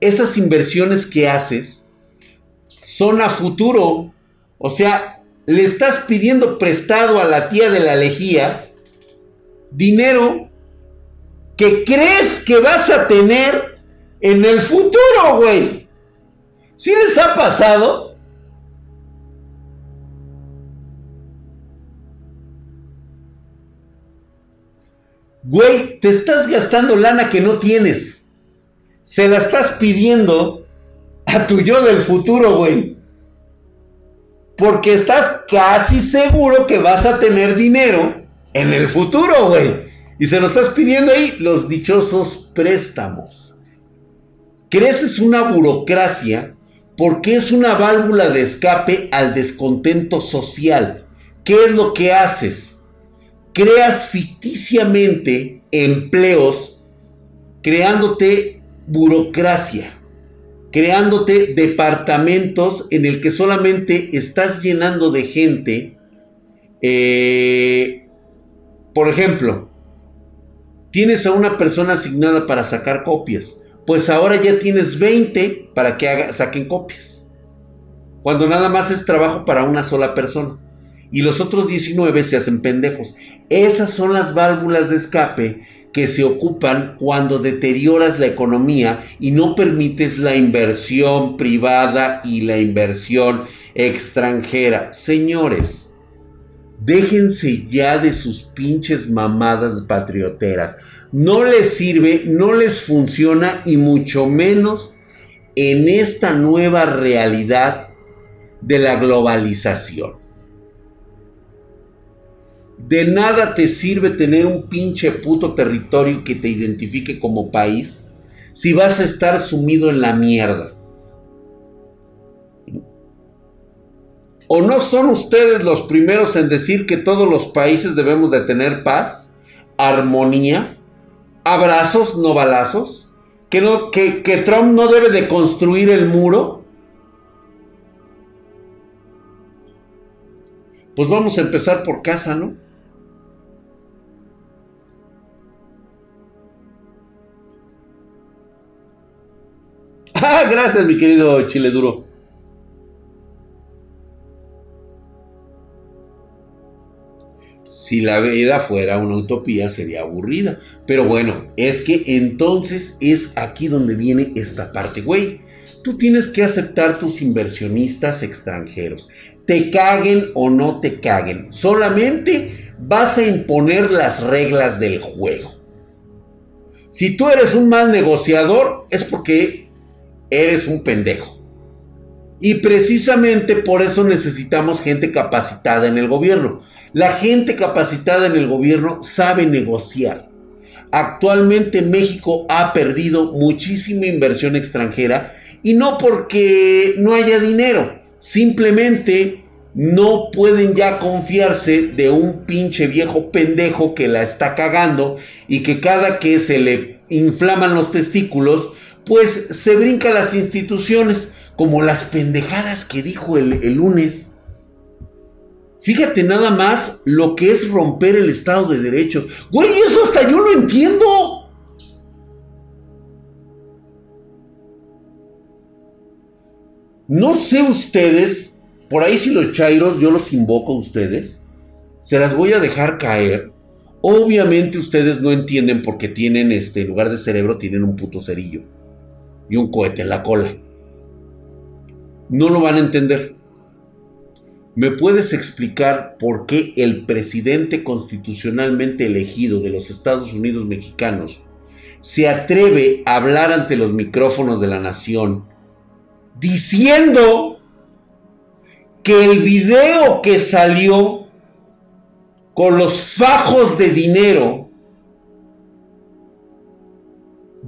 Speaker 1: Esas inversiones que haces son a futuro. O sea, le estás pidiendo prestado a la tía de la lejía dinero que crees que vas a tener en el futuro, güey. ¿Sí les ha pasado? Güey, te estás gastando lana que no tienes. Se la estás pidiendo a tu yo del futuro, güey. Porque estás casi seguro que vas a tener dinero en el futuro, güey. Y se lo estás pidiendo ahí los dichosos préstamos. Creces una burocracia porque es una válvula de escape al descontento social. ¿Qué es lo que haces? Creas ficticiamente empleos creándote burocracia, creándote departamentos en el que solamente estás llenando de gente. Eh, por ejemplo, tienes a una persona asignada para sacar copias. Pues ahora ya tienes 20 para que haga, saquen copias. Cuando nada más es trabajo para una sola persona y los otros 19 se hacen pendejos. Esas son las válvulas de escape que se ocupan cuando deterioras la economía y no permites la inversión privada y la inversión extranjera. Señores, déjense ya de sus pinches mamadas patrioteras. No les sirve, no les funciona y mucho menos en esta nueva realidad de la globalización. De nada te sirve tener un pinche puto territorio que te identifique como país si vas a estar sumido en la mierda. ¿O no son ustedes los primeros en decir que todos los países debemos de tener paz, armonía, abrazos, no balazos? ¿Que, que Trump no debe de construir el muro? Pues vamos a empezar por casa, ¿no? Ah, gracias, mi querido Chile Duro. Si la vida fuera una utopía sería aburrida. Pero bueno, es que entonces es aquí donde viene esta parte, güey. Tú tienes que aceptar tus inversionistas extranjeros. Te caguen o no te caguen. Solamente vas a imponer las reglas del juego. Si tú eres un mal negociador, es porque eres un pendejo. Y precisamente por eso necesitamos gente capacitada en el gobierno. La gente capacitada en el gobierno sabe negociar. Actualmente México ha perdido muchísima inversión extranjera y no porque no haya dinero, simplemente no pueden ya confiarse de un pinche viejo pendejo que la está cagando y que cada que se le inflaman los testículos, pues se brinca las instituciones, como las pendejadas que dijo el, lunes. Fíjate nada más lo que es romper el Estado de Derecho. Güey, eso hasta yo lo entiendo. No sé ustedes, por ahí si los chairos, yo los invoco a ustedes, se las voy a dejar caer. Obviamente ustedes no entienden porque tienen, este, en lugar de cerebro, tienen un puto cerillo y un cohete en la cola. No lo van a entender. ¿Me puedes explicar por qué el presidente constitucionalmente elegido de los Estados Unidos mexicanos se atreve a hablar ante los micrófonos de la nación diciendo que el video que salió con los fajos de dinero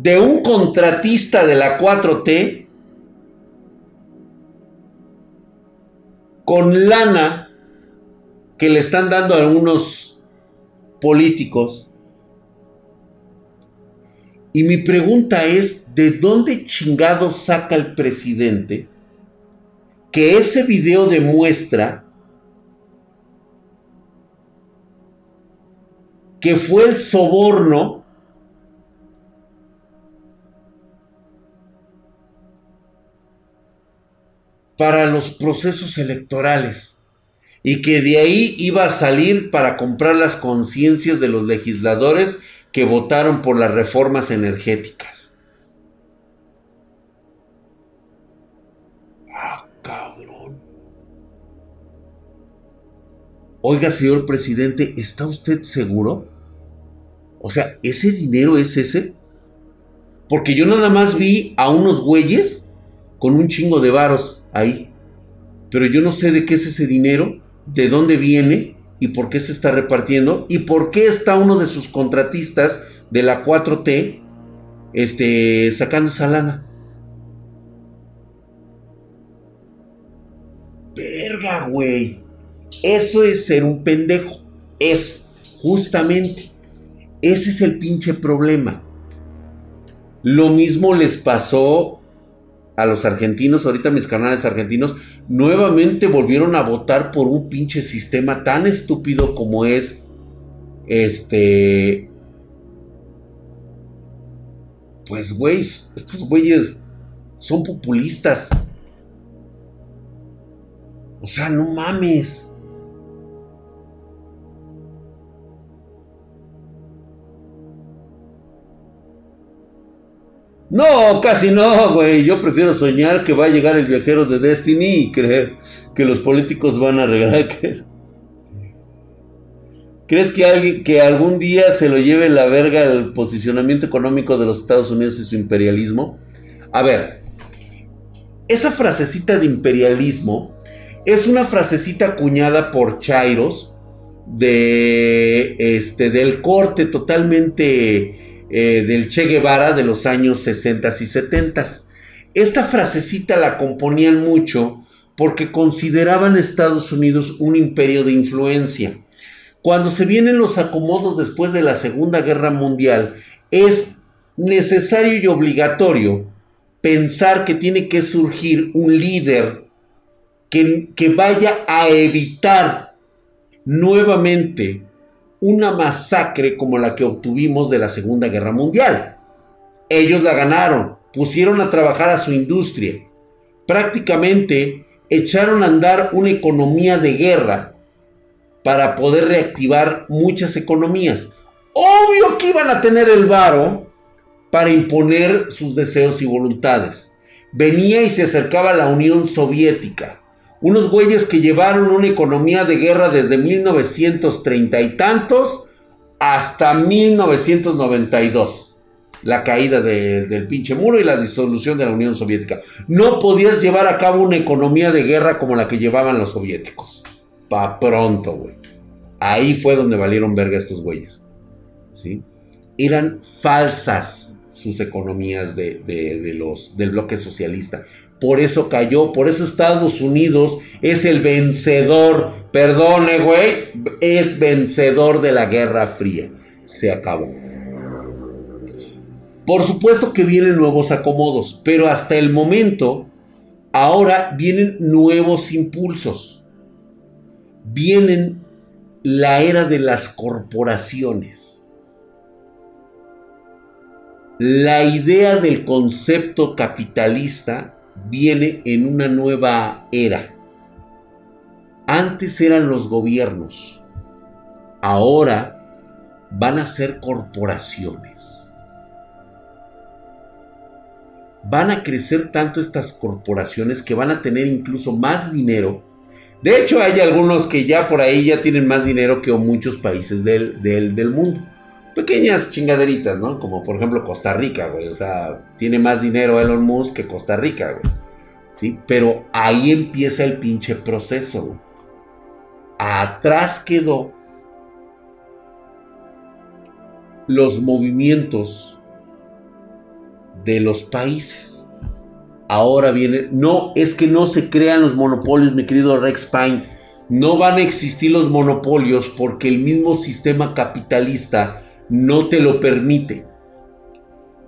Speaker 1: de un contratista de la 4T con lana que le están dando a algunos políticos. Y mi pregunta es, ¿de dónde chingado saca el presidente que ese video demuestra que fue el soborno para los procesos electorales y que de ahí iba a salir para comprar las conciencias de los legisladores que votaron por las reformas energéticas. Ah, cabrón. Oiga, señor presidente, ¿está usted seguro? O sea, ¿ese dinero es ese? Porque yo nada más vi a unos güeyes con un chingo de varos ahí. Pero yo no sé de qué es ese dinero, de dónde viene y por qué se está repartiendo y por qué está uno de sus contratistas de la 4T este, sacando esa lana. Verga, güey. Eso es ser un pendejo. Eso, justamente. Ese es el pinche problema. Lo mismo les pasó a los argentinos, ahorita mis canales argentinos, nuevamente volvieron a votar por un pinche sistema tan estúpido como es este... Pues, güey, estos güeyes son populistas. O sea, no mames. No, casi no, güey. Yo prefiero soñar que va a llegar el viajero de Destiny y creer que los políticos van a regalar. ¿Crees que, alguien, que algún día se lo lleve la verga el posicionamiento económico de los Estados Unidos y su imperialismo? A ver, esa frasecita de imperialismo es una frasecita acuñada por Chairos de este del corte totalmente eh, del Che Guevara de los años 60 y 70. Esta frasecita la componían mucho porque consideraban Estados Unidos un imperio de influencia. Cuando se vienen los acomodos después de la Segunda Guerra Mundial, es necesario y obligatorio pensar que tiene que surgir un líder que vaya a evitar nuevamente una masacre como la que obtuvimos de la Segunda Guerra Mundial. Ellos la ganaron, pusieron a trabajar a su industria, prácticamente echaron a andar una economía de guerra para poder reactivar muchas economías. Obvio que iban a tener el varo para imponer sus deseos y voluntades. Venía y se acercaba a la Unión Soviética. Unos güeyes que llevaron una economía de guerra desde 1930 y tantos hasta 1992 la caída del pinche muro y la disolución de la Unión Soviética. No podías llevar a cabo una economía de guerra como la que llevaban los soviéticos. Pa' pronto, güey. Ahí fue donde valieron verga estos güeyes. ¿Sí? Eran falsas sus economías de, los, del bloque socialista. Por eso cayó, por eso Estados Unidos es el vencedor. Perdone, güey. Es vencedor de la Guerra Fría. Se acabó. Por supuesto que vienen nuevos acomodos, pero hasta el momento, ahora vienen nuevos impulsos. Vienen la era de las corporaciones. La idea del concepto capitalista viene en una nueva era. Antes eran los gobiernos, ahora van a ser corporaciones. van a crecer tanto estas corporaciones que van a tener incluso más dinero. De hecho, hay algunos que ya por ahí ya tienen más dinero que muchos países del, del, mundo. Pequeñas chingaderitas, ¿no? Como por ejemplo Costa Rica, güey. O sea, tiene más dinero Elon Musk que Costa Rica, güey. ¿Sí? Pero ahí empieza el pinche proceso. Atrás quedó los movimientos de los países. Ahora viene, no, es que no se crean los monopolios, mi querido Rex Pine. No van a existir los monopolios porque el mismo sistema capitalista no te lo permite.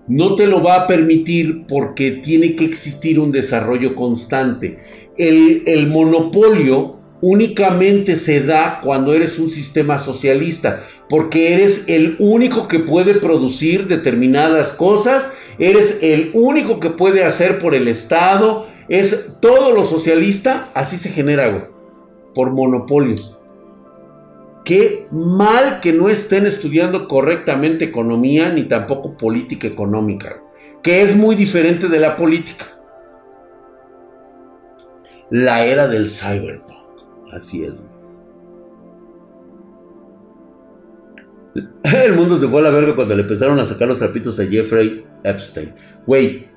Speaker 1: No te lo va a permitir porque tiene que existir un desarrollo constante. El, monopolio únicamente se da cuando eres un sistema socialista, porque eres el único que puede producir determinadas cosas eres el único que puede hacer por el Estado, es todo lo socialista, así se genera, por monopolios. Qué mal que no estén estudiando correctamente economía ni tampoco política económica, que es muy diferente de la política. La era del cyberpunk, así es. El mundo se fue a la verga cuando le empezaron a sacar los trapitos a Jeffrey Epstein. Güey,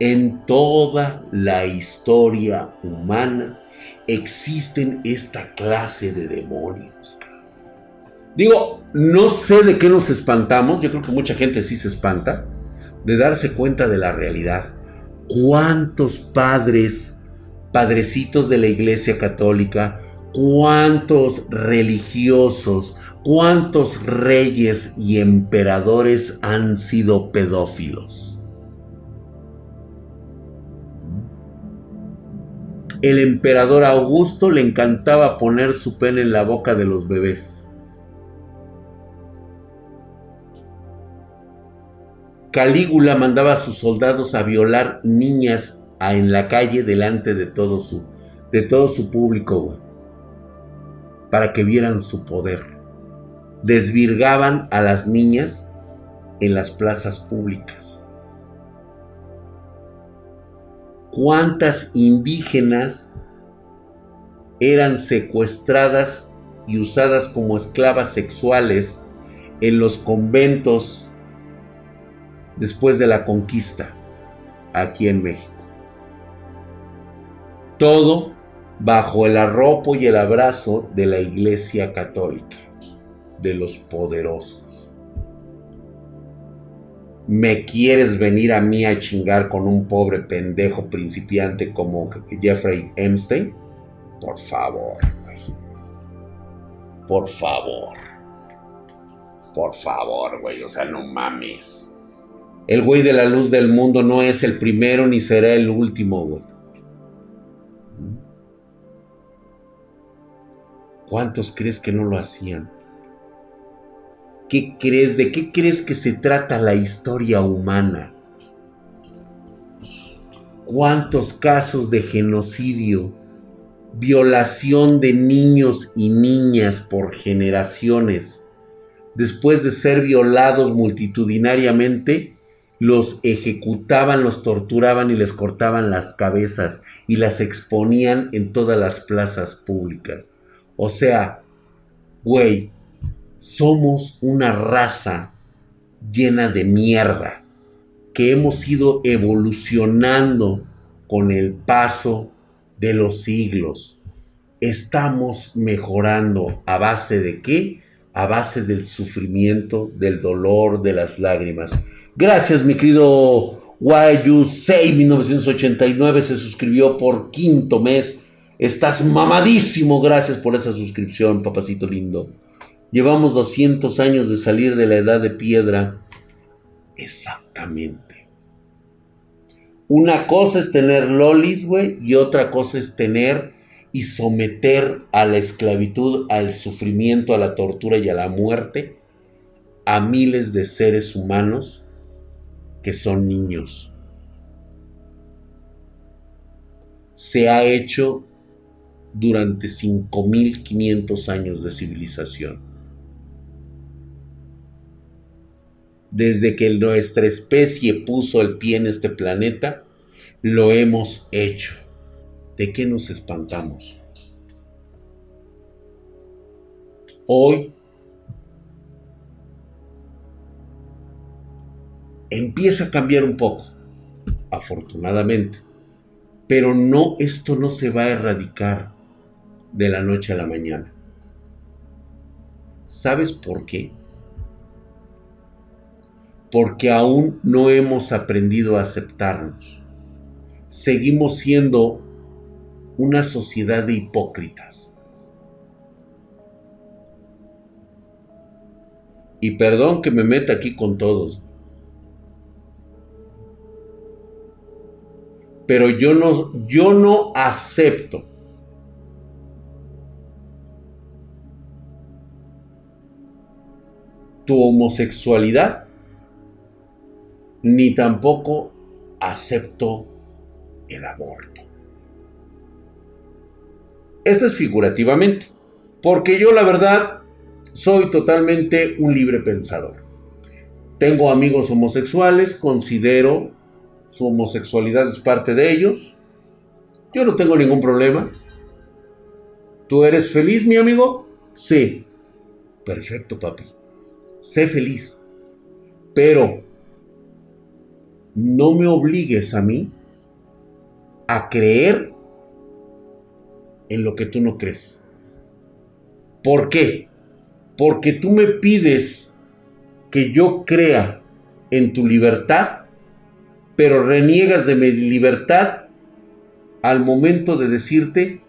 Speaker 1: en toda la historia humana existen esta clase de demonios. Digo, no sé de qué nos espantamos, yo creo que mucha gente sí se espanta de darse cuenta de la realidad. ¿Cuántos padres, padrecitos de la Iglesia Católica, cuántos religiosos, ¿Cuántos reyes y emperadores han sido pedófilos? El emperador Augusto le encantaba poner su pene en la boca de los bebés. Calígula mandaba a sus soldados a violar niñas en la calle delante de todo su, de todo su público, para que vieran su poder desvirgaban a las niñas en las plazas públicas. ¿Cuántas indígenas eran secuestradas y usadas como esclavas sexuales en los conventos después de la conquista aquí en México? Todo bajo el arropo y el abrazo de la Iglesia Católica, de los poderosos. ¿Me quieres venir a mí a chingar con un pobre pendejo principiante como Jeffrey Epstein? Por favor, Por favor. Por favor, güey. O sea, no mames. El güey de la luz del mundo no es el primero ni será el último, güey. ¿Cuántos crees que no lo hacían? ¿Qué crees? ¿De qué crees que se trata la historia humana? ¿Cuántos casos de genocidio, violación de niños y niñas por generaciones, después de ser violados multitudinariamente, los ejecutaban, los torturaban y les cortaban las cabezas y las exponían en todas las plazas públicas? O sea, güey, somos una raza llena de mierda que hemos ido evolucionando con el paso de los siglos. Estamos mejorando a base de qué? A base del sufrimiento, del dolor, de las lágrimas. Gracias, mi querido YU6 1989 se suscribió por quinto mes Estás mamadísimo. Gracias por esa suscripción, papacito lindo. Llevamos 200 años de salir de la edad de piedra. Exactamente. Una cosa es tener lolis, güey, y otra cosa es tener y someter a la esclavitud, al sufrimiento, a la tortura y a la muerte a miles de seres humanos que son niños. Se ha hecho durante 5.500 años de civilización. Desde que nuestra especie puso el pie en este planeta, lo hemos hecho. ¿De qué nos espantamos? Hoy empieza a cambiar un poco, afortunadamente. Pero no, esto no se va a erradicar de la noche a la mañana. ¿Sabes por qué? Porque aún no hemos aprendido a aceptarnos. Seguimos siendo una sociedad de hipócritas. Y perdón que me meta aquí con todos. Pero yo no, yo no acepto tu homosexualidad, ni tampoco acepto el aborto. Esto es figurativamente, porque yo la verdad soy totalmente un libre pensador. Tengo amigos homosexuales, considero su homosexualidad es parte de ellos. Yo no tengo ningún problema. ¿Tú eres feliz, mi amigo? Sí. Perfecto, papi sé feliz, pero no me obligues a mí a creer en lo que tú no crees. ¿Por qué? Porque tú me pides que yo crea en tu libertad, pero reniegas de mi libertad al momento de decirte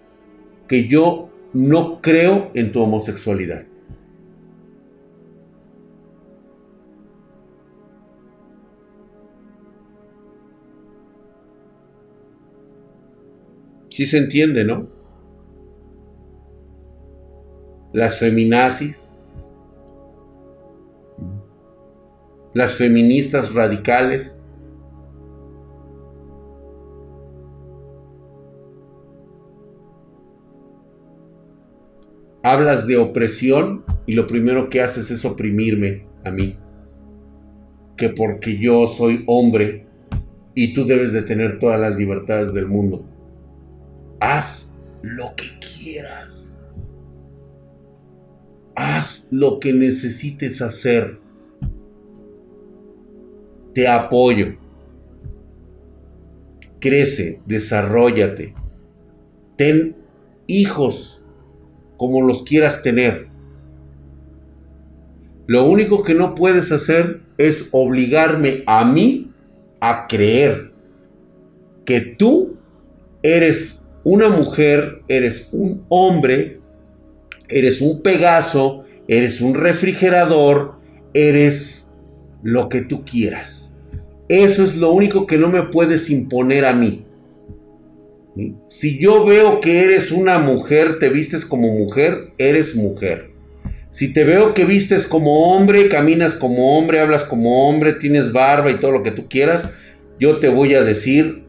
Speaker 1: que yo no creo en tu homosexualidad. Sí se entiende, ¿no? Las feminazis, las feministas radicales, hablas de opresión y lo primero que haces es oprimirme a mí. Que porque yo soy hombre y tú debes de tener todas las libertades del mundo. Haz lo que quieras. Haz lo que necesites hacer. Te apoyo. Crece, desarrollate. Ten hijos como los quieras tener. Lo único que no puedes hacer es obligarme a mí a creer que tú eres una mujer, eres un hombre, eres un Pegaso, eres un refrigerador, eres lo que tú quieras. Eso es lo único que no me puedes imponer a mí. Si yo veo que eres una mujer, te vistes como mujer, eres mujer. Si te veo que vistes como hombre, caminas como hombre, hablas como hombre, tienes barba y todo lo que tú quieras, yo te voy a decir,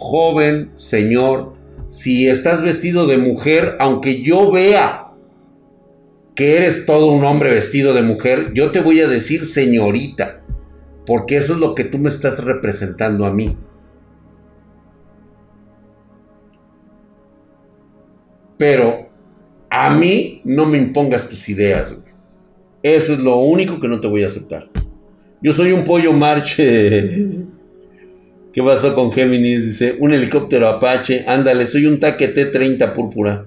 Speaker 1: joven, señor, si estás vestido de mujer, aunque yo vea que eres todo un hombre vestido de mujer, yo te voy a decir señorita, porque eso es lo que tú me estás representando a mí. Pero a mí no me impongas tus ideas, Eso es lo único que no te voy a aceptar. Yo soy un pollo marche. ¿Qué pasó con Géminis? Dice, un helicóptero Apache. Ándale, soy un taque T-30 púrpura.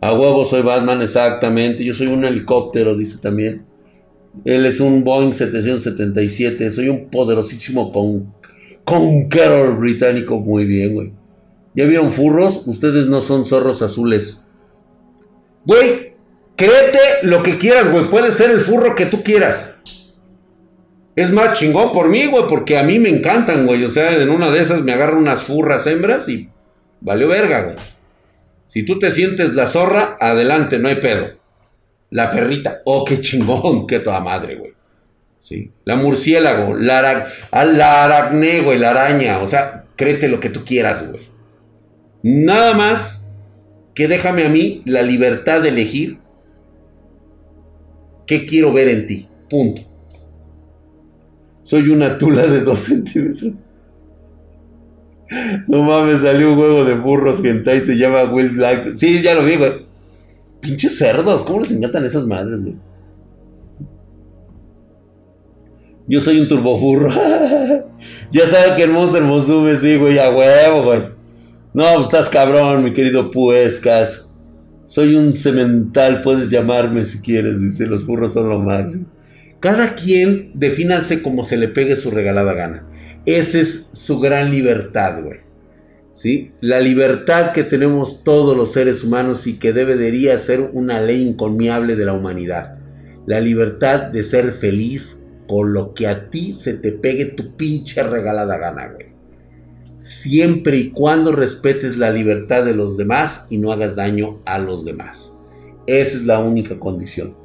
Speaker 1: A huevo soy Batman, exactamente. Yo soy un helicóptero, dice también. Él es un Boeing 777. Soy un poderosísimo con conqueror británico. Muy bien, güey. ¿Ya vieron furros? Ustedes no son zorros azules. Güey, créete lo que quieras, güey. Puede ser el furro que tú quieras. Es más chingón por mí, güey, porque a mí me encantan, güey. O sea, en una de esas me agarro unas furras hembras y valió verga, güey. Si tú te sientes la zorra, adelante, no hay pedo. La perrita, oh, qué chingón, qué toda madre, güey. Sí. La murciélago, la, la aracné, güey, la araña. O sea, créete lo que tú quieras, güey. Nada más que déjame a mí la libertad de elegir qué quiero ver en ti. Punto. Soy una tula de dos centímetros. No mames, salió un juego de burros hentai, se llama Wild Life. Sí, ya lo vi, güey. Pinches cerdos, ¿cómo les encantan esas madres, güey? Yo soy un turbofurro. ya sabe que el Monster Musume, sí, güey, a huevo, güey. No, pues, estás cabrón, mi querido Puescas. Soy un cemental, puedes llamarme si quieres, dice, los burros son lo máximo. Cada quien defínanse como se le pegue su regalada gana. Esa es su gran libertad, güey. ¿Sí? La libertad que tenemos todos los seres humanos y que debería ser una ley incomiable de la humanidad. La libertad de ser feliz con lo que a ti se te pegue tu pinche regalada gana, güey siempre y cuando respetes la libertad de los demás y no hagas daño a los demás. Esa es la única condición.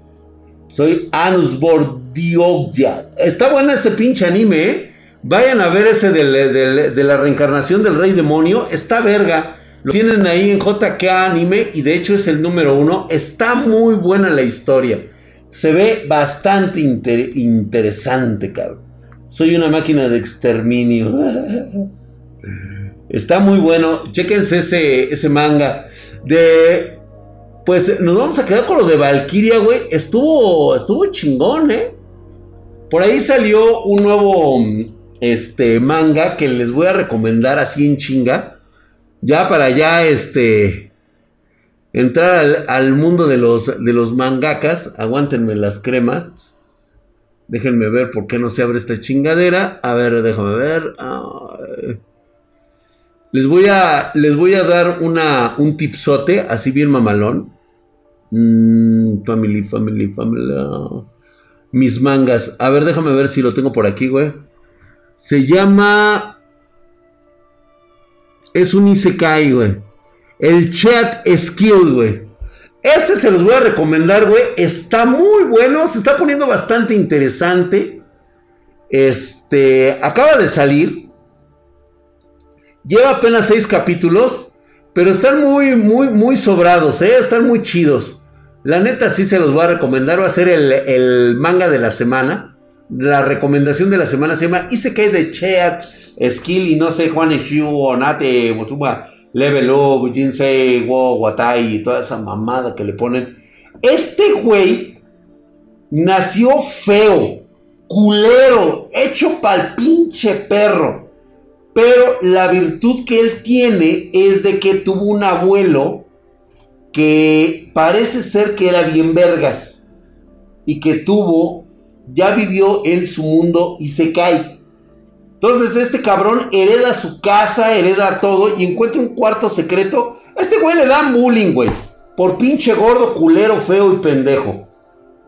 Speaker 1: Soy Anus Bordiogya. Está bueno ese pinche anime, ¿eh? Vayan a ver ese de la reencarnación del rey demonio. Está verga. Lo tienen ahí en JK Anime y de hecho es el número uno. Está muy buena la historia. Se ve bastante interesante, cabrón. Soy una máquina de exterminio. Está muy bueno. Chequense ese, ese manga. De. Pues nos vamos a quedar con lo de Valkyria, güey. Estuvo. Estuvo chingón, ¿eh? Por ahí salió un nuevo. Este manga que les voy a recomendar así en chinga. Ya para ya, este. Entrar al, mundo de los, de los mangakas. Aguántenme las cremas. Déjenme ver por qué no se abre esta chingadera. A ver, déjame ver. Les voy a, les voy a dar una, un tipsote, así bien mamalón. Mm, family, family, family. Mis mangas. A ver, déjame ver si lo tengo por aquí, güey. Se llama... Es un Isekai, güey. El chat skill, güey. Este se los voy a recomendar, güey. Está muy bueno. Se está poniendo bastante interesante. Este. Acaba de salir. Lleva apenas seis capítulos, pero están muy, muy, muy sobrados, ¿eh? Están muy chidos. La neta sí se los voy a recomendar. Va a ser el, manga de la semana. La recomendación de la semana se llama Isekai de Chat, Skill y no sé, Juan Shu, Onate, Mosuma, Level Up, Jinsei, Wo, Watai y toda esa mamada que le ponen. Este güey nació feo, culero, hecho pa'l pinche perro. Pero la virtud que él tiene es de que tuvo un abuelo que parece ser que era bien vergas y que tuvo, ya vivió él su mundo y se cae. Entonces este cabrón hereda su casa, hereda todo y encuentra un cuarto secreto. A este güey le dan bullying, güey. Por pinche gordo, culero, feo y pendejo.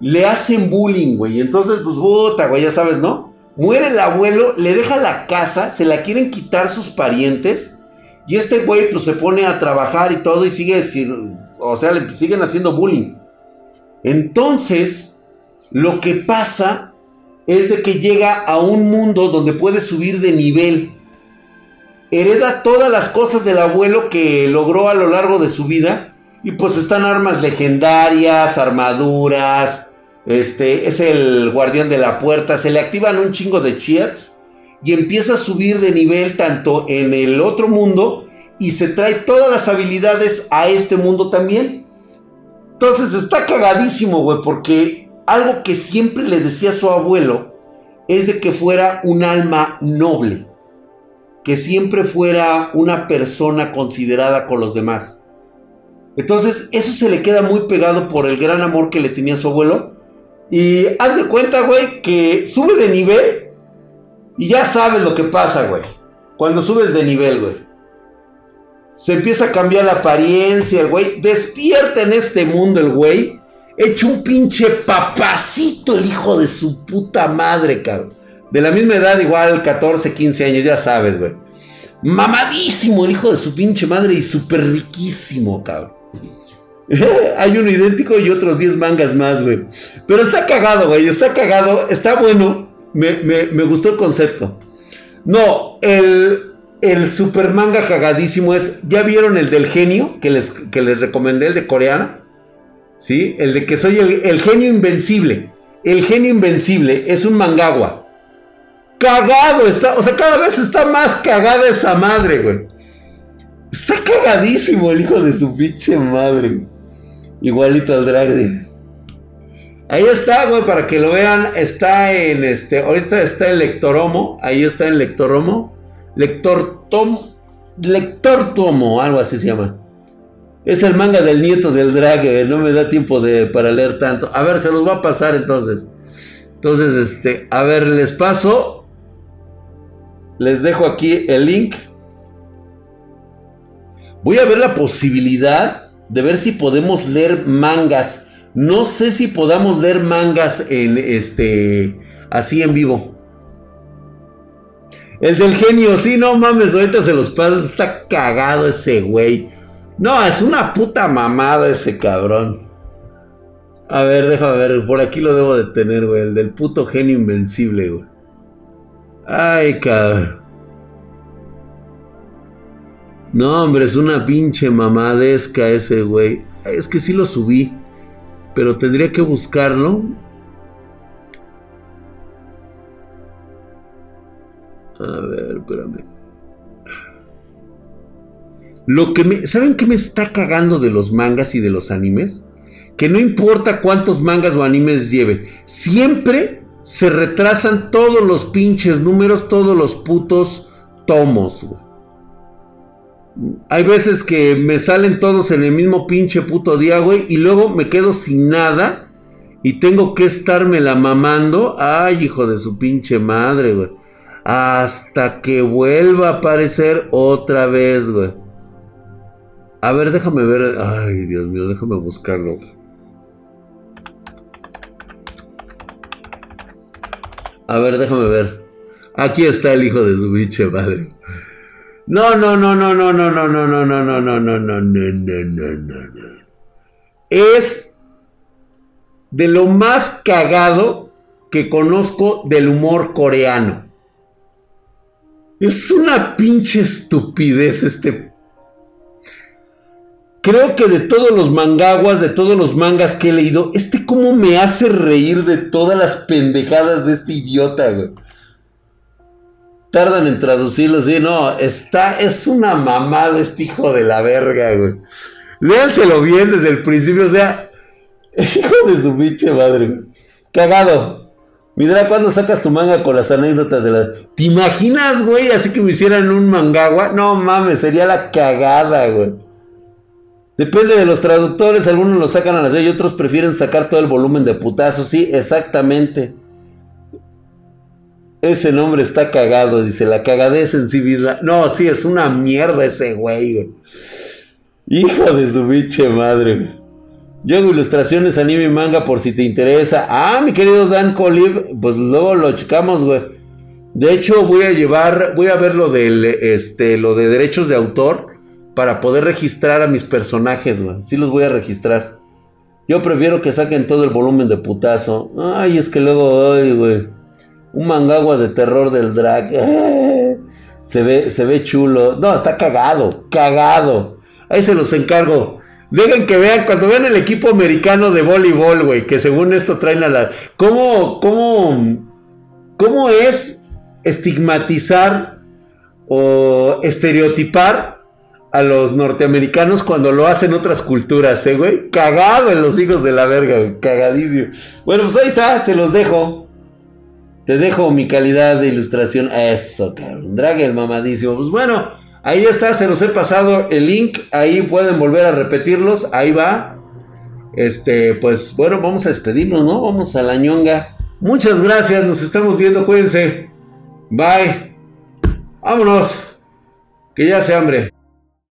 Speaker 1: Le hacen bullying, güey. Entonces, pues, puta, güey, ya sabes, ¿no? Muere el abuelo, le deja la casa, se la quieren quitar sus parientes. Y este güey, pues, se pone a trabajar y todo y sigue, o sea, le siguen haciendo bullying. Entonces, lo que pasa es de que llega a un mundo donde puede subir de nivel. Hereda todas las cosas del abuelo que logró a lo largo de su vida. Y pues están armas legendarias, armaduras. Este es el guardián de la puerta. Se le activan un chingo de chiats. Y empieza a subir de nivel tanto en el otro mundo. Y se trae todas las habilidades a este mundo también. Entonces está cagadísimo, güey. Porque algo que siempre le decía su abuelo es de que fuera un alma noble, que siempre fuera una persona considerada con los demás. Entonces, eso se le queda muy pegado por el gran amor que le tenía su abuelo. Y haz de cuenta, güey, que sube de nivel y ya sabes lo que pasa, güey. Cuando subes de nivel, güey. Se empieza a cambiar la apariencia, el güey. Despierta en este mundo el güey hecho un pinche papacito el hijo de su puta madre, cabrón. De la misma edad, igual 14, 15 años, ya sabes, güey. Mamadísimo el hijo de su pinche madre y súper riquísimo, cabrón. Hay uno idéntico y otros 10 mangas más, güey. Pero está cagado, güey. Está cagado. Está bueno. Me, gustó el concepto. No, el, el super manga cagadísimo es. ¿Ya vieron el del genio que les, que les recomendé, el de coreana? ¿sí? El de que soy el, genio invencible. El genio invencible es un mangagua. Cagado está, o sea, cada vez está más cagada esa madre, güey. Está cagadísimo el hijo de su pinche madre. Igualito al drag Ahí está, güey, para que lo vean. Está en este. Ahorita está en Lectoromo. Ahí está en Lectoromo. Lector Tomo. Lector Tomo, algo así se llama. Es el manga del nieto del drag, eh, no me da tiempo de, para leer tanto. A ver, se los va a pasar entonces. Entonces, este, a ver, les paso. Les dejo aquí el link. Voy a ver la posibilidad de ver si podemos leer mangas. No sé si podamos leer mangas en este así en vivo. El del genio, sí, no mames, ahorita se los paso, está cagado ese güey. No, es una puta mamada ese cabrón. A ver, déjame ver, por aquí lo debo de tener, güey. El del puto genio invencible, güey. Ay, cabrón. No, hombre, es una pinche mamadesca ese, güey. Es que sí lo subí. Pero tendría que buscarlo. A ver, espérame. Lo que me, ¿Saben qué me está cagando de los mangas y de los animes? Que no importa cuántos mangas o animes lleve, siempre se retrasan todos los pinches números, todos los putos tomos. Hay veces que me salen todos en el mismo pinche puto día, güey, y luego me quedo sin nada y tengo que estarme la mamando. Ay, hijo de su pinche madre, güey. Hasta que vuelva a aparecer otra vez, güey. A ver, déjame ver. Ay, Dios mío, déjame buscarlo. A ver, déjame ver. Aquí está el hijo de su biche madre. No, no, no, no, no, no, no, no, no, no, no, no, no, no, no, no, no, no. Es de lo más cagado que conozco del humor coreano. Es una pinche estupidez este Creo que de todos los mangaguas, de todos los mangas que he leído, este cómo me hace reír de todas las pendejadas de este idiota, güey. Tardan en traducirlo, sí, no, está, es una mamada este hijo de la verga, güey. Léanselo bien desde el principio, o sea, hijo de su pinche madre. Cagado. Mira, ¿cuándo sacas tu manga con las anécdotas de la... ¿Te imaginas, güey, así que me hicieran un mangagua? No mames, sería la cagada, güey. Depende de los traductores, algunos lo sacan a la y otros prefieren sacar todo el volumen de putazo. Sí, exactamente. Ese nombre está cagado, dice, la cagadez en sí misma. No, sí, es una mierda ese güey. Hijo de su biche madre, güey. Yo hago ilustraciones, anime y manga por si te interesa. Ah, mi querido Dan Colib, pues luego lo checamos, güey. De hecho, voy a llevar, voy a ver lo del, este, lo de derechos de autor para poder registrar a mis personajes, güey. Sí los voy a registrar. Yo prefiero que saquen todo el volumen de putazo. Ay, es que luego, ay, güey. Un mangagua de terror del drag. se ve, se ve chulo. No, está cagado, cagado. Ahí se los encargo. Dejen que vean, cuando vean el equipo americano de voleibol, güey, que según esto traen a la... ¿Cómo, cómo, cómo es estigmatizar o estereotipar a los norteamericanos cuando lo hacen otras culturas, ¿eh, güey? Cagado en los hijos de la verga, güey. Cagadísimo. Bueno, pues ahí está, se los dejo. Te dejo mi calidad de ilustración. Eso, cabrón. Drag el mamadísimo. Pues bueno, ahí está, se los he pasado el link. Ahí pueden volver a repetirlos. Ahí va. Este, pues bueno, vamos a despedirnos, ¿no? Vamos a la ñonga. Muchas gracias, nos estamos viendo, cuídense. Bye. Vámonos. Que ya se hambre.